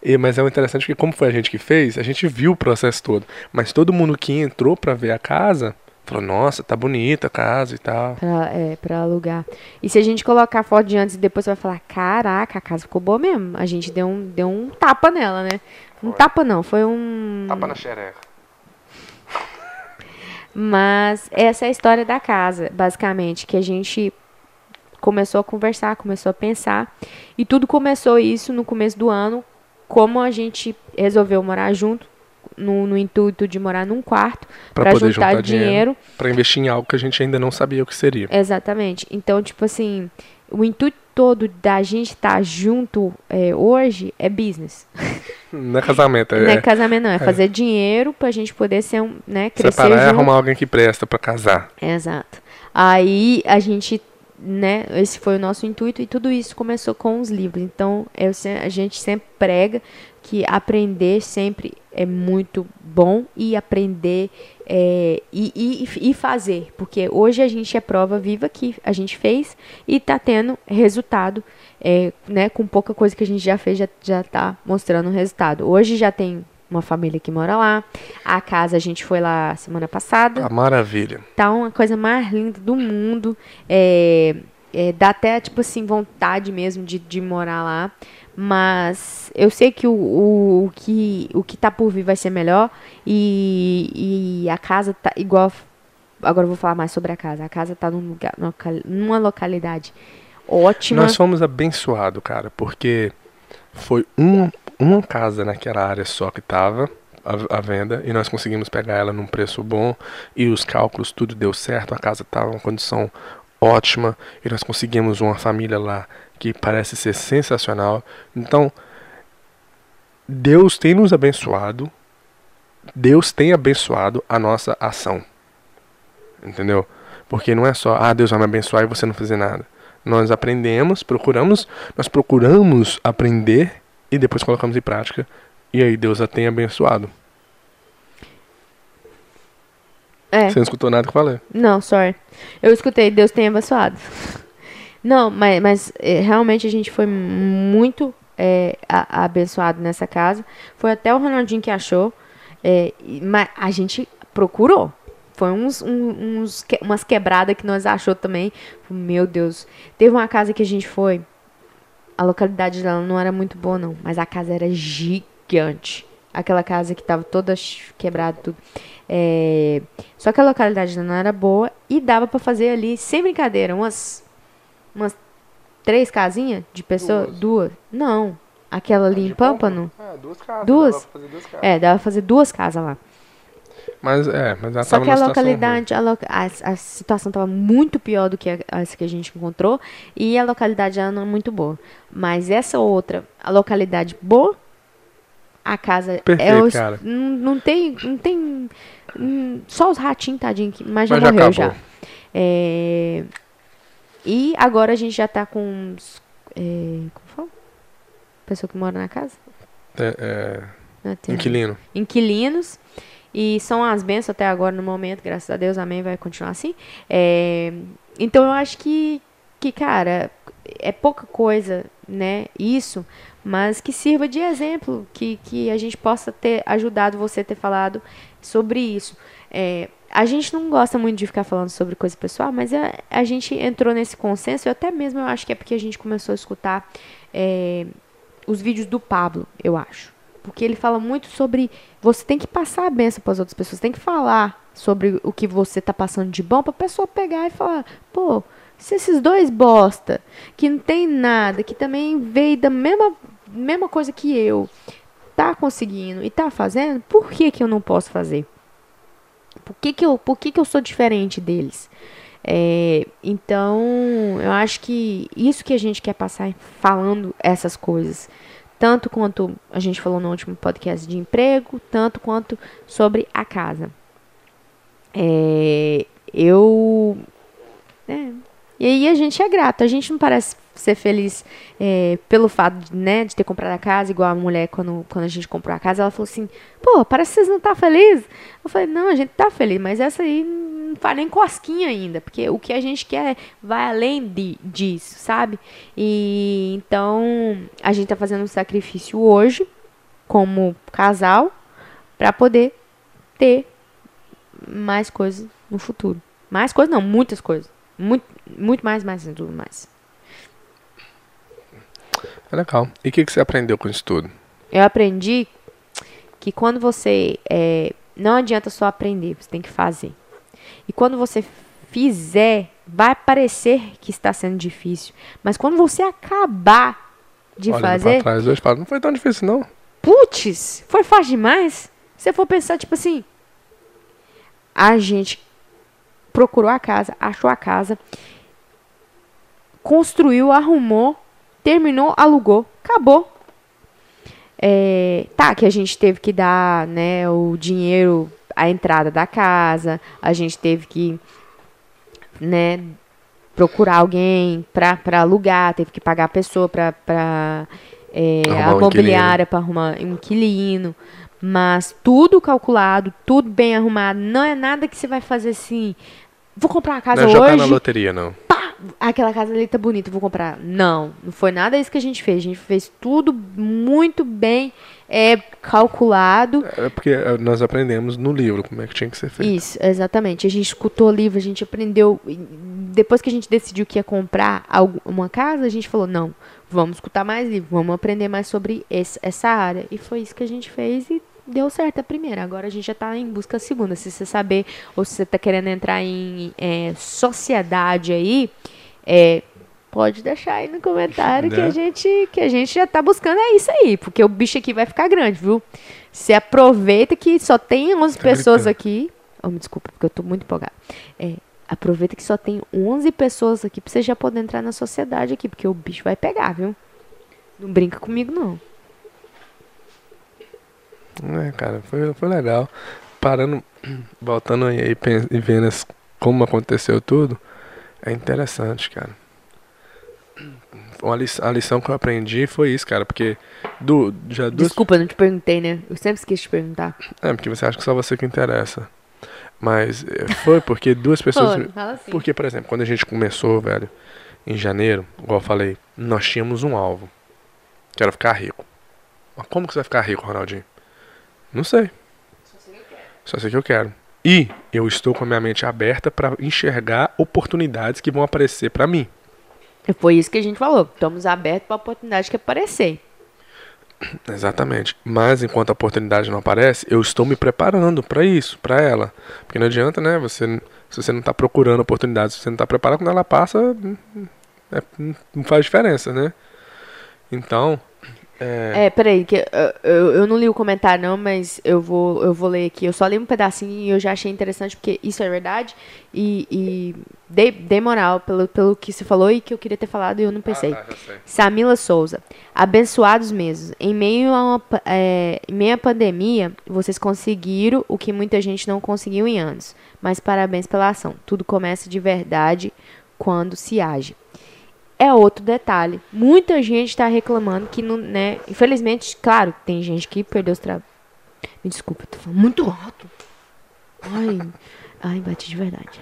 Speaker 2: E, mas é interessante que como foi a gente que fez, a gente viu o processo todo. Mas todo mundo que entrou para ver a casa falou, nossa, tá bonita a casa e tal.
Speaker 1: Pra, é, pra alugar. E se a gente colocar foto de antes e depois, você vai falar, caraca, a casa ficou boa mesmo. A gente deu um, deu um tapa nela, né? Um foi. tapa não, foi um...
Speaker 2: Tapa na xereca.
Speaker 1: Mas essa é a história da casa, basicamente, que a gente começou a conversar, começou a pensar. E tudo começou isso no começo do ano, como a gente resolveu morar junto, no, no intuito de morar num quarto, para juntar, juntar, dinheiro. dinheiro
Speaker 2: para investir em algo que a gente ainda não sabia o que seria.
Speaker 1: Exatamente. Então, tipo assim, o intuito todo da gente estar tá junto é, hoje é business.
Speaker 2: Não é casamento. É,
Speaker 1: não é casamento, não. É, é. fazer dinheiro pra gente poder ser um, né, crescer
Speaker 2: Separar junto. e arrumar alguém que presta pra casar.
Speaker 1: Exato. Aí a gente, né, esse foi o nosso intuito e tudo isso começou com os livros. Então, eu, a gente sempre prega que aprender sempre é muito bom e aprender é, e, e, e, fazer, porque hoje a gente é prova viva que a gente fez e está tendo resultado, é, né, com pouca coisa que a gente já fez, já está mostrando o resultado. Hoje já tem uma família que mora lá, a casa a gente foi lá semana passada.
Speaker 2: A maravilha.
Speaker 1: Tá uma coisa mais linda do mundo, é, é, dá até, tipo assim, vontade mesmo de, de morar lá. Mas eu sei que o, o, o, que o que tá por vir vai ser melhor. E, e a casa tá igual. Agora eu vou falar mais sobre a casa. A casa tá num lugar, numa localidade ótima.
Speaker 2: Nós fomos abençoados, cara, porque foi uma, uma casa naquela área só que tava à venda e nós conseguimos pegar ela num preço bom e os cálculos tudo deu certo, a casa estava em condição ótima e nós conseguimos uma família lá que parece ser sensacional. Então, Deus tem nos abençoado, Deus tem abençoado a nossa ação. Entendeu? Porque não é só, ah, Deus vai me abençoar e você não fazer nada. Nós aprendemos, procuramos, nós procuramos aprender e depois colocamos em prática. E aí Deus a tem abençoado.
Speaker 1: É.
Speaker 2: Você não escutou nada que eu falei?
Speaker 1: Não, sorry. Eu escutei, Deus tem abençoado. Não, mas, mas é, realmente a gente foi muito é, a, abençoado nessa casa. Foi até o Ronaldinho que achou. É, mas a gente procurou. Foi uns, uns, umas quebradas que nós achou também. Meu Deus. Teve uma casa que a gente foi. A localidade dela não era muito boa, não. Mas a casa era gigante. Aquela casa que tava toda quebrada, tudo. É, só que a localidade não era boa e dava para fazer ali, sem brincadeira, umas, umas três casinhas de pessoa? Duas. duas. Não. Aquela ali em Pâmpano?
Speaker 2: É, duas casas.
Speaker 1: Duas? Dava duas casas. É, dava pra fazer duas casas lá.
Speaker 2: Mas é, mas ela
Speaker 1: Só que a localidade, a, a, a, situação estava muito pior do que a, essa que a gente encontrou e a localidade já não é muito boa. Mas essa outra, a localidade boa, a casa
Speaker 2: Perfeito,
Speaker 1: é os,
Speaker 2: cara.
Speaker 1: Não, não tem, não tem só os ratinhos, tadinho, mas já mas morreu já. já. É, e agora a gente já tá com uns, é, como fala? Pessoa que mora na casa?
Speaker 2: É, é, inquilino.
Speaker 1: Inquilinos. E são as bênçãos até agora no momento, graças a Deus, amém, vai continuar assim. É, então eu acho que, que, cara, é pouca coisa, né? Isso, mas que sirva de exemplo, que, que a gente possa ter ajudado você a ter falado sobre isso. É, a gente não gosta muito de ficar falando sobre coisa pessoal, mas a, a gente entrou nesse consenso, e até mesmo eu acho que é porque a gente começou a escutar é, os vídeos do Pablo, eu acho. Porque ele fala muito sobre. Você tem que passar a benção para as outras pessoas, tem que falar sobre o que você está passando de bom para a pessoa pegar e falar: pô, se esses dois bosta, que não tem nada, que também veio da mesma, mesma coisa que eu, tá conseguindo e tá fazendo, por que, que eu não posso fazer? Por que, que, eu, por que, que eu sou diferente deles? É, então, eu acho que isso que a gente quer passar falando essas coisas. Tanto quanto a gente falou no último podcast de emprego, tanto quanto sobre a casa. É, eu. É, e aí a gente é grato. A gente não parece ser feliz é, pelo fato de, né, de ter comprado a casa, igual a mulher quando, quando a gente comprou a casa, ela falou assim, pô, parece que vocês não tá felizes. Eu falei, não, a gente tá feliz, mas essa aí não faz nem cosquinha ainda, porque o que a gente quer vai além de, disso, sabe? E então a gente tá fazendo um sacrifício hoje, como casal, para poder ter mais coisas no futuro. Mais coisas não, muitas coisas. Muito, muito mais, mais tudo mais.
Speaker 2: É legal. E o que, que você aprendeu com isso tudo?
Speaker 1: Eu aprendi que quando você. É, não adianta só aprender, você tem que fazer. E quando você fizer, vai parecer que está sendo difícil. Mas quando você acabar de Olhando fazer.
Speaker 2: Pra trás, dois paros, não foi tão difícil, não.
Speaker 1: Putz, foi fácil demais. Se você for pensar, tipo assim. A gente procurou a casa, achou a casa, construiu, arrumou, terminou, alugou, acabou. É, tá, que a gente teve que dar né, o dinheiro, a entrada da casa, a gente teve que né, procurar alguém para alugar, teve que pagar a pessoa para é, a mobiliária para arrumar um inquilino. Mas tudo calculado, tudo bem arrumado, não é nada que você vai fazer assim. Vou comprar uma casa não é jogar
Speaker 2: hoje. na loteria, não.
Speaker 1: Aquela casa ali tá bonita, vou comprar. Não, não foi nada isso que a gente fez. A gente fez tudo muito bem é, calculado.
Speaker 2: É porque é, nós aprendemos no livro como é que tinha que ser feito.
Speaker 1: Isso, exatamente. A gente escutou o livro, a gente aprendeu. Depois que a gente decidiu que ia comprar uma casa, a gente falou: não, vamos escutar mais livro, vamos aprender mais sobre esse, essa área. E foi isso que a gente fez e deu certo a primeira. Agora a gente já está em busca da segunda. Se você saber ou se você está querendo entrar em é, sociedade aí, é, pode deixar aí no comentário que a né? gente que a gente já está buscando é isso aí, porque o bicho aqui vai ficar grande, viu? Você aproveita que só tem 11 tá pessoas aqui. Oh, me desculpa, porque eu estou muito empolgada. É, aproveita que só tem 11 pessoas aqui para você já poder entrar na sociedade aqui, porque o bicho vai pegar, viu? Não brinca comigo não.
Speaker 2: É, cara, foi, foi legal. Parando, voltando aí e vendo como aconteceu tudo, é interessante, cara. Uma lição, a lição que eu aprendi foi isso, cara, porque do, já duas...
Speaker 1: Desculpa, não te perguntei, né? Eu sempre esqueci de perguntar.
Speaker 2: É, porque você acha que só você que interessa. Mas é, foi porque duas pessoas.
Speaker 1: Pô, fala assim.
Speaker 2: Porque, por exemplo, quando a gente começou, velho, em janeiro, igual eu falei, nós tínhamos um alvo. Que era ficar rico. Mas como que você vai ficar rico, Ronaldinho? Não sei. Só sei que eu quero. Só sei que eu quero. E eu estou com a minha mente aberta para enxergar oportunidades que vão aparecer para mim.
Speaker 1: Foi isso que a gente falou. Estamos abertos para a oportunidade que aparecer.
Speaker 2: Exatamente. Mas enquanto a oportunidade não aparece, eu estou me preparando para isso, para ela. Porque não adianta, né? Você, se você não está procurando oportunidades, se você não está preparado, quando ela passa, é, não faz diferença, né? Então,
Speaker 1: é, é peraí, que eu, eu, não li o comentário não, mas eu vou, eu vou ler aqui. Eu só li um pedacinho e eu já achei interessante porque isso é verdade e, e dei, dei moral pelo, pelo que se falou e que eu queria ter falado e eu não pensei. Ah, tá, Samila Souza, abençoados mesmo. Em meio a uma, é, em meio à pandemia, vocês conseguiram o que muita gente não conseguiu em anos. Mas parabéns pela ação. Tudo começa de verdade quando se age é outro detalhe. Muita gente está reclamando que não, né? Infelizmente, claro, tem gente que perdeu os trabalhos. Me desculpa, eu tô falando muito alto. Ai, ai, bati de verdade.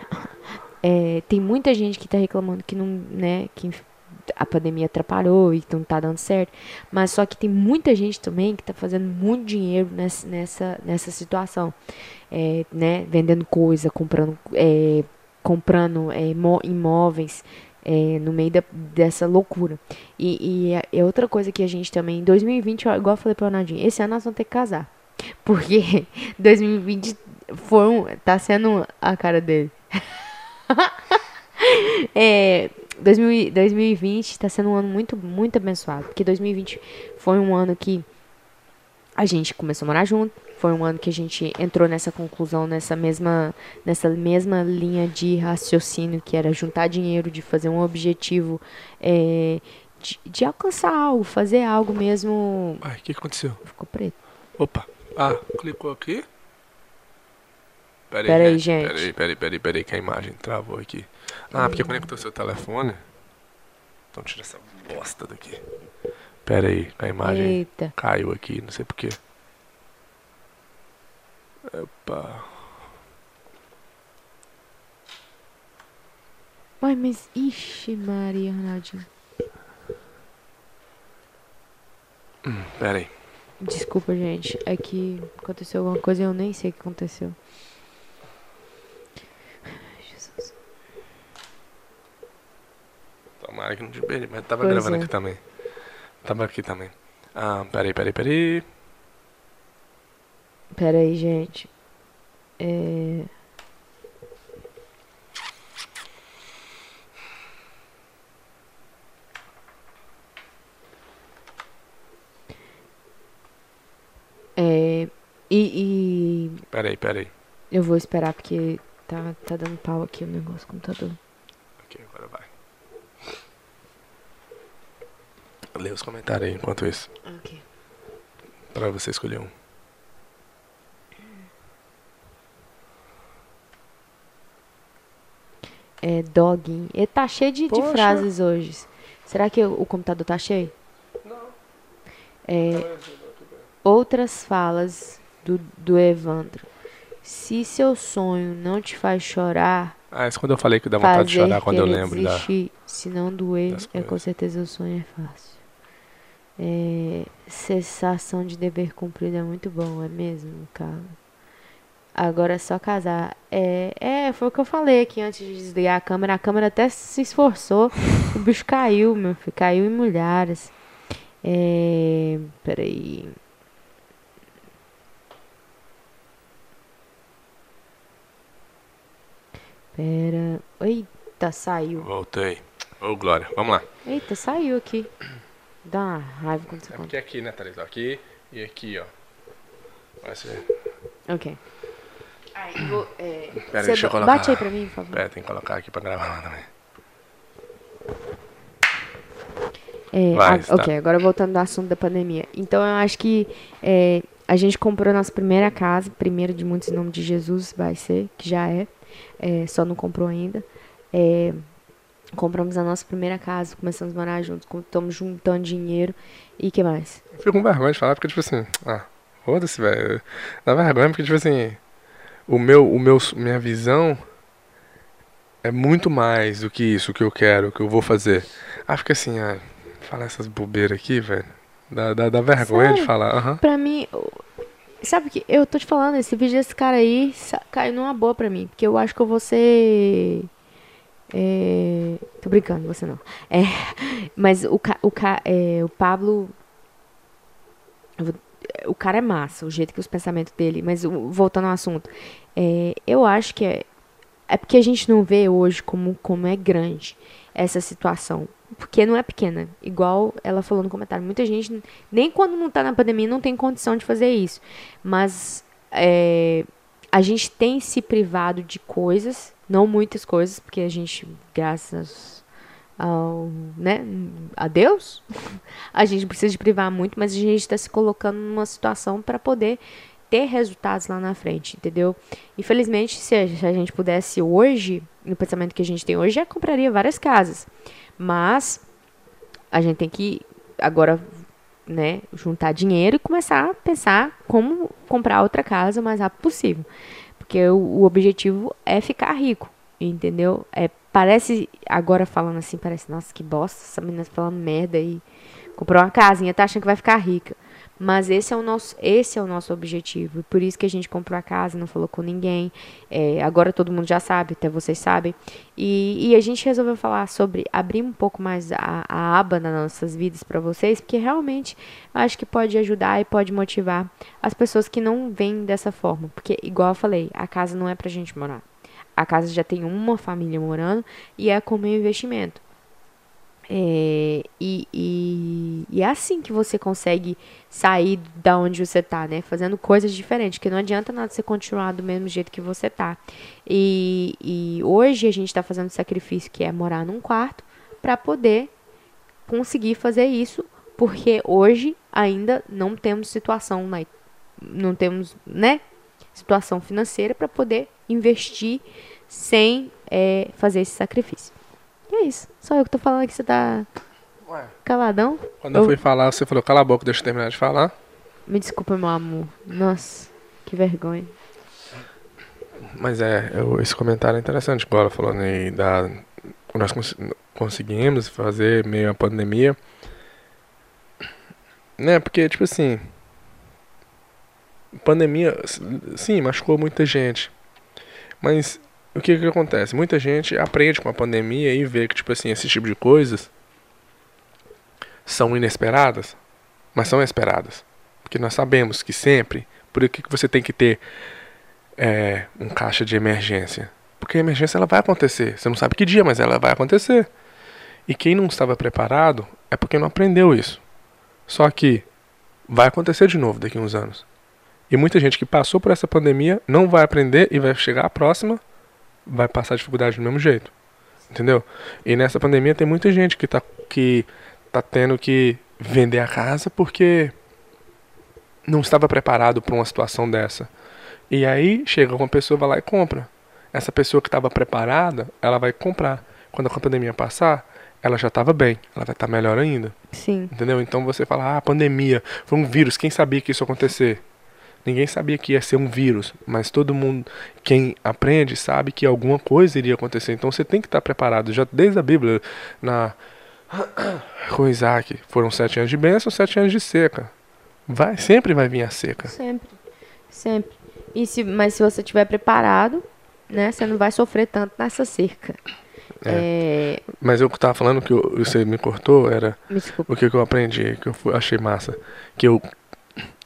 Speaker 1: É, tem muita gente que está reclamando que não, né, que a pandemia atrapalhou e não tá dando certo. Mas só que tem muita gente também que está fazendo muito dinheiro nessa, nessa, nessa situação. É, né, vendendo coisa, comprando, é, comprando é, imóveis, é, no meio da, dessa loucura. E, e é, é outra coisa que a gente também, em 2020, igual eu falei pro Ronaldinho, esse ano nós vamos ter que casar. Porque 2020 foi um, tá sendo a cara dele. é, 2020 está sendo um ano muito, muito abençoado. Porque 2020 foi um ano que a gente começou a morar junto, foi um ano que a gente entrou nessa conclusão, nessa mesma, nessa mesma linha de raciocínio, que era juntar dinheiro, de fazer um objetivo, é, de, de, alcançar algo, fazer algo mesmo.
Speaker 2: Ai, o que aconteceu?
Speaker 1: Ficou preto.
Speaker 2: Opa. Ah, clicou aqui?
Speaker 1: Pera, pera aí, gente.
Speaker 2: Pera aí, pera aí, pera aí, pera aí, que a imagem travou aqui. Ah, porque conectou seu telefone. Então tira essa bosta daqui. Pera aí, a imagem Eita. caiu aqui, não sei porquê. Opa.
Speaker 1: Uai, mas. Ixi, Maria, Ronaldinho.
Speaker 2: Hum, pera aí.
Speaker 1: Desculpa, gente. É que aconteceu alguma coisa e eu nem sei o que aconteceu.
Speaker 2: Jesus. Tomara que não te perdi, mas tava pois gravando é. aqui também. Tava aqui também. Ah, peraí, peraí, peraí.
Speaker 1: Peraí, gente. É. É, e, e.
Speaker 2: Peraí, peraí.
Speaker 1: Eu vou esperar porque tá, tá dando pau aqui o negócio do computador.
Speaker 2: Ok, agora vai. Lê os comentários aí enquanto isso.
Speaker 1: Ok.
Speaker 2: Pra você escolher um.
Speaker 1: É, dogging. Ele tá cheio de, de frases hoje. Será que o, computador tá cheio?
Speaker 2: Não.
Speaker 1: É, outras falas do, do Evandro. Se seu sonho não te faz chorar.
Speaker 2: Ah, isso quando eu falei que dá vontade de chorar quando eu lembro
Speaker 1: desistir, da. Se não doer, é com certeza o sonho é fácil. É, sensação de dever cumprido é muito bom, é mesmo, cara. Agora é só casar. É, é, foi o que eu falei aqui antes de desligar a câmera. A câmera até se esforçou. O bicho caiu, meu filho. Caiu em milhares. É. Peraí. Pera. Eita, saiu.
Speaker 2: Voltei. Ô, Glória, vamos lá.
Speaker 1: Eita, saiu aqui. Dá uma raiva quando você
Speaker 2: é porque aqui, né, Thalita? Aqui e aqui, ó. Vai ser.
Speaker 1: Ok. Vou, é,
Speaker 2: Pera, deixa eu colocar.
Speaker 1: Bate aí pra mim, por favor.
Speaker 2: Pera, tem que colocar aqui pra gravar lá também.
Speaker 1: É, Vai, a, ok, agora voltando ao assunto da pandemia. Então eu acho que é, a gente comprou nossa primeira casa, primeiro de muitos em nome de Jesus, vai ser, que já é, é só não comprou ainda. É, compramos a nossa primeira casa, começamos a morar juntos, estamos juntando dinheiro e que mais?
Speaker 2: Eu fico com vergonha de falar, porque tipo assim, ah, foda-se, velho. Dá vergonha porque tipo assim, o meu, o meu, minha visão é muito mais do que isso que eu quero, que eu vou fazer. Ah, fica assim, ah, falar essas bobeiras aqui, velho. Dá, dá, dá vergonha Sério? de falar. Uhum.
Speaker 1: Pra mim, sabe que eu tô te falando, esse vídeo desse cara aí caiu numa boa pra mim. Porque eu acho que eu vou ser. É, tô brincando, você não. É, mas o, o, é, o Pablo. O cara é massa, o jeito que os pensamentos dele. Mas voltando ao assunto. É, eu acho que é, é porque a gente não vê hoje como, como é grande essa situação. Porque não é pequena. Igual ela falou no comentário. Muita gente, nem quando não está na pandemia, não tem condição de fazer isso. Mas é, a gente tem se privado de coisas, não muitas coisas, porque a gente, graças ao, né, a Deus, a gente precisa de privar muito, mas a gente está se colocando numa situação para poder ter resultados lá na frente, entendeu? Infelizmente, se a, gente pudesse hoje, no pensamento que a gente tem hoje, já compraria várias casas. Mas a gente tem que agora, né, juntar dinheiro e começar a pensar como comprar outra casa o mais rápido possível. Porque o, o objetivo é ficar rico, entendeu? É, parece, agora falando assim, parece, nossa, que bosta, essa menina tá falando merda aí. Comprou uma casinha, tá achando que vai ficar rica. Mas esse é o nosso, esse é o nosso objetivo. Por isso que a gente comprou a casa, não falou com ninguém. É, agora todo mundo já sabe, até vocês sabem. E, e, a gente resolveu falar sobre abrir um pouco mais a, a aba nas nossas vidas para vocês, porque realmente acho que pode ajudar e pode motivar as pessoas que não vêm dessa forma. Porque, igual eu falei, a casa não é pra gente morar. A casa já tem uma família morando e é como investimento. É, e, e, e, é assim que você consegue sair da onde você tá, né? Fazendo coisas diferentes, porque não adianta nada você continuar do mesmo jeito que você tá. E, e hoje a gente está fazendo o sacrifício que é morar num quarto para poder conseguir fazer isso, porque hoje ainda não temos situação, não temos, né? Situação financeira para poder investir sem é, fazer esse sacrifício. E é isso. Só eu que tô falando que você tá Ué. caladão.
Speaker 2: Quando eu... eu fui falar, você falou, cala a boca, deixa eu terminar de falar.
Speaker 1: Me desculpa, meu amor. Nossa, que vergonha.
Speaker 2: Mas é, eu, esse comentário é interessante, ela falando aí da. Nós cons conseguimos fazer meio a pandemia. Né, porque, tipo assim. Pandemia, sim, machucou muita gente. Mas o que que acontece? Muita gente aprende com a pandemia e vê que, tipo assim, esse tipo de coisas são inesperadas, mas são esperadas. Porque nós sabemos que sempre, por que, que você tem que ter é, um caixa de emergência? Porque a emergência ela vai acontecer. Você não sabe que dia, mas ela vai acontecer. E quem não estava preparado é porque não aprendeu isso. Só que vai acontecer de novo daqui a uns anos. E muita gente que passou por essa pandemia não vai aprender e vai chegar a próxima, vai passar dificuldade do mesmo jeito. Entendeu? E nessa pandemia tem muita gente que tá, que tá tendo que vender a casa porque não estava preparado para uma situação dessa. E aí chega uma pessoa, vai lá e compra. Essa pessoa que estava preparada, ela vai comprar. Quando a pandemia passar, ela já estava bem, ela vai estar tá melhor ainda.
Speaker 1: Sim.
Speaker 2: Entendeu? Então você fala, ah, pandemia, foi um vírus, quem sabia que isso ia acontecer? Ninguém sabia que ia ser um vírus, mas todo mundo, quem aprende, sabe que alguma coisa iria acontecer. Então você tem que estar preparado. Já desde a Bíblia, na com Isaac, foram sete anos de bênção, sete anos de seca. Vai, sempre vai vir a seca.
Speaker 1: Sempre, sempre. E se, mas se você estiver preparado, né, você não vai sofrer tanto nessa seca.
Speaker 2: É. É... Mas eu estava falando que você me cortou era o que, que eu aprendi, que eu achei massa, que eu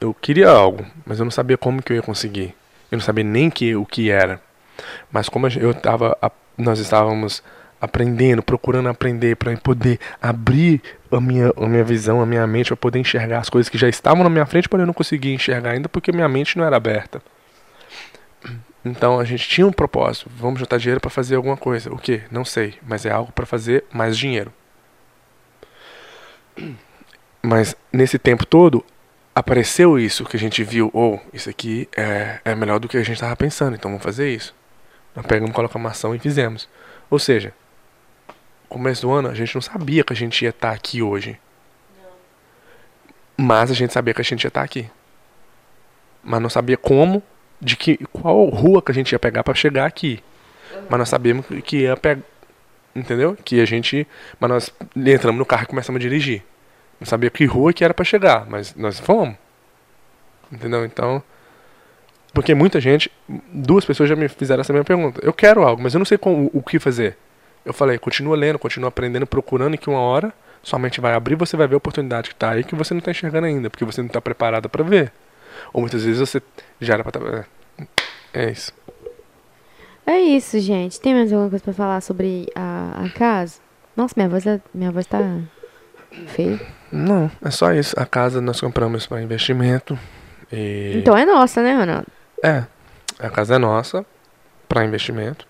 Speaker 2: eu queria algo, mas eu não sabia como que eu ia conseguir. Eu não sabia nem que o que era. Mas como eu estava, nós estávamos aprendendo, procurando aprender para poder abrir a minha, a minha visão, a minha mente, para poder enxergar as coisas que já estavam na minha frente, porém eu não conseguia enxergar ainda porque minha mente não era aberta. Então a gente tinha um propósito, vamos juntar dinheiro para fazer alguma coisa. O que? Não sei, mas é algo para fazer mais dinheiro. Mas nesse tempo todo, apareceu isso que a gente viu, ou oh, isso aqui é, é melhor do que a gente estava pensando, então vamos fazer isso. Nós pegamos, colocamos ação e fizemos. Ou seja, começo do ano a gente não sabia que a gente ia estar tá aqui hoje. Não. Mas a gente sabia que a gente ia estar tá aqui. Mas não sabia como, de que qual rua que a gente ia pegar para chegar aqui. Uhum. Mas nós sabíamos que ia pegar, entendeu? Que a gente, mas nós entramos no carro e começamos a dirigir. Não sabia que rua que era para chegar, mas nós fomos. Entendeu? Então. Porque muita gente. Duas pessoas já me fizeram essa mesma pergunta. Eu quero algo, mas eu não sei como, o que fazer. Eu falei, continua lendo, continua aprendendo, procurando, que uma hora sua mente vai abrir você vai ver a oportunidade que está aí que você não está enxergando ainda, porque você não está preparada para ver. Ou muitas vezes você já era para estar. É, é isso.
Speaker 1: É isso, gente. Tem mais alguma coisa para falar sobre a, a casa? Nossa, minha voz, é, minha voz tá feia.
Speaker 2: Não, é só isso. A casa nós compramos para investimento. E...
Speaker 1: Então é nossa, né, Ronaldo?
Speaker 2: É. A casa é nossa para investimento.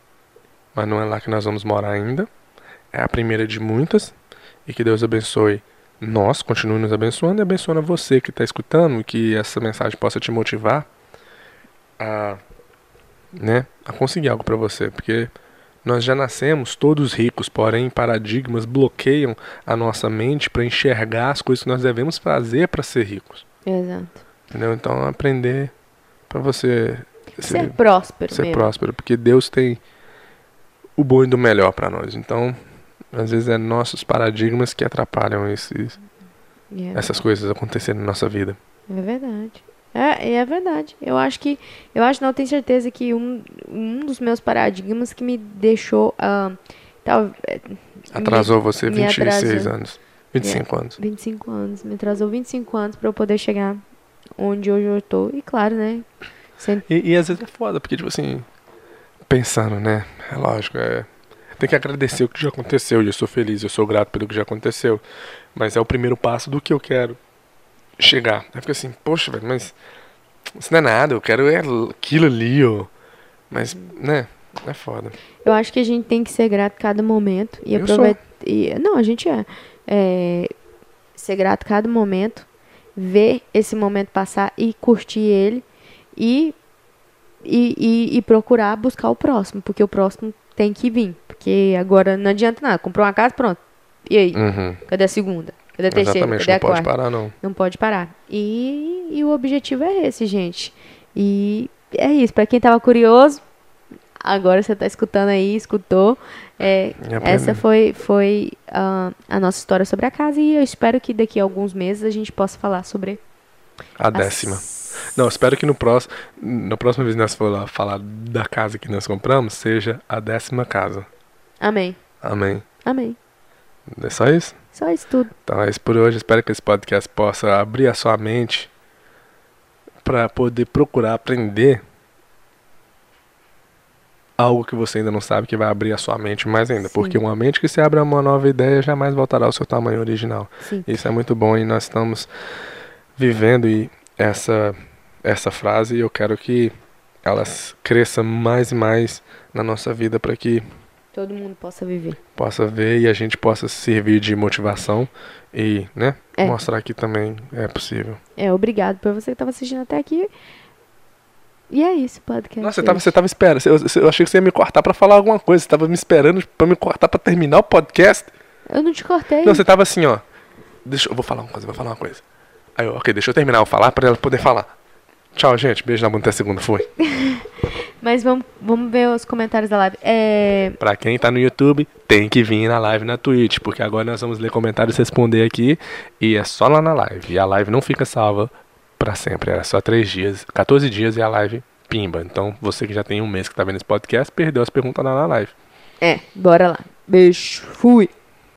Speaker 2: Mas não é lá que nós vamos morar ainda. É a primeira de muitas. E que Deus abençoe nós, continue nos abençoando e abençoando você que está escutando. E que essa mensagem possa te motivar a, né, a conseguir algo para você. Porque nós já nascemos todos ricos, porém paradigmas bloqueiam a nossa mente para enxergar as coisas que nós devemos fazer para ser ricos.
Speaker 1: Exato.
Speaker 2: Entendeu? Então aprender para você
Speaker 1: ser, ser, próspero.
Speaker 2: Ser mesmo. próspero, porque Deus tem o bom e do melhor para nós. Então, às vezes é nossos paradigmas que atrapalham esses. É essas coisas acontecerem na nossa vida.
Speaker 1: É verdade. É, é verdade. Eu acho que. Eu acho, não, tenho certeza que um, um dos meus paradigmas que me deixou. Uh, tal,
Speaker 2: é, Atrasou me, você 26 anos. 25 é, anos.
Speaker 1: 25 anos. Me atrasou 25 anos para eu poder chegar onde hoje eu estou. E claro, né?
Speaker 2: Sempre... E, e às vezes é foda, porque, tipo assim. Pensando, né? É lógico, é. Tem que agradecer o que já aconteceu. E eu sou feliz, eu sou grato pelo que já aconteceu. Mas é o primeiro passo do que eu quero chegar. Aí fica assim, poxa, velho, mas isso não é nada, eu quero é aquilo ali, ó. Mas, né, é foda.
Speaker 1: Eu acho que a gente tem que ser grato cada momento e aproveitar. Não, a gente é. é. Ser grato cada momento, ver esse momento passar e curtir ele e, e, e, e procurar buscar o próximo, porque o próximo tem que vir. Porque agora não adianta nada. Comprou uma casa, pronto. E aí? Uhum. Cadê a segunda? Cadê a terceira?
Speaker 2: Exatamente,
Speaker 1: Cadê
Speaker 2: a
Speaker 1: não quarta?
Speaker 2: pode parar, não.
Speaker 1: Não pode parar. E, e o objetivo é esse, gente. E é isso. Pra quem tava curioso, agora você tá escutando aí, escutou. É, essa foi, foi uh, a nossa história sobre a casa e eu espero que daqui a alguns meses a gente possa falar sobre
Speaker 2: a décima. Não, espero que no próximo, na próxima vez que nós for falar da casa que nós compramos, seja a décima casa.
Speaker 1: Amém.
Speaker 2: Amém.
Speaker 1: Amém.
Speaker 2: É só isso?
Speaker 1: Só isso tudo.
Speaker 2: Então é isso por hoje. Espero que esse podcast possa abrir a sua mente para poder procurar aprender algo que você ainda não sabe que vai abrir a sua mente mais ainda. Sim. Porque uma mente que se abre a uma nova ideia jamais voltará ao seu tamanho original. Sim. Isso é muito bom e nós estamos vivendo e essa essa frase e eu quero que elas cresça mais e mais na nossa vida para que
Speaker 1: todo mundo possa viver.
Speaker 2: Possa ver e a gente possa servir de motivação e, né, é. mostrar que também é possível.
Speaker 1: É, obrigado por você que estava assistindo até aqui. E é isso, podcast.
Speaker 2: Nossa, você tava, você tava esperando. Eu, eu achei que você ia me cortar para falar alguma coisa. Você tava me esperando para me cortar para terminar o podcast.
Speaker 1: Eu não te cortei.
Speaker 2: Não, você tava assim, ó. Deixa eu vou falar uma coisa, vou falar uma coisa. Aí eu, ok, deixa eu terminar, eu falar para ela poder falar. Tchau, gente. Beijo na bunda até segunda. Foi.
Speaker 1: Mas vamos, vamos ver os comentários da live. É...
Speaker 2: Pra quem tá no YouTube, tem que vir na live na Twitch, porque agora nós vamos ler comentários e responder aqui. E é só lá na live. E a live não fica salva para sempre. Era só 3 dias, 14 dias e a live pimba. Então você que já tem um mês que tá vendo esse podcast, perdeu as perguntas lá na live.
Speaker 1: É, bora lá. Beijo. Fui.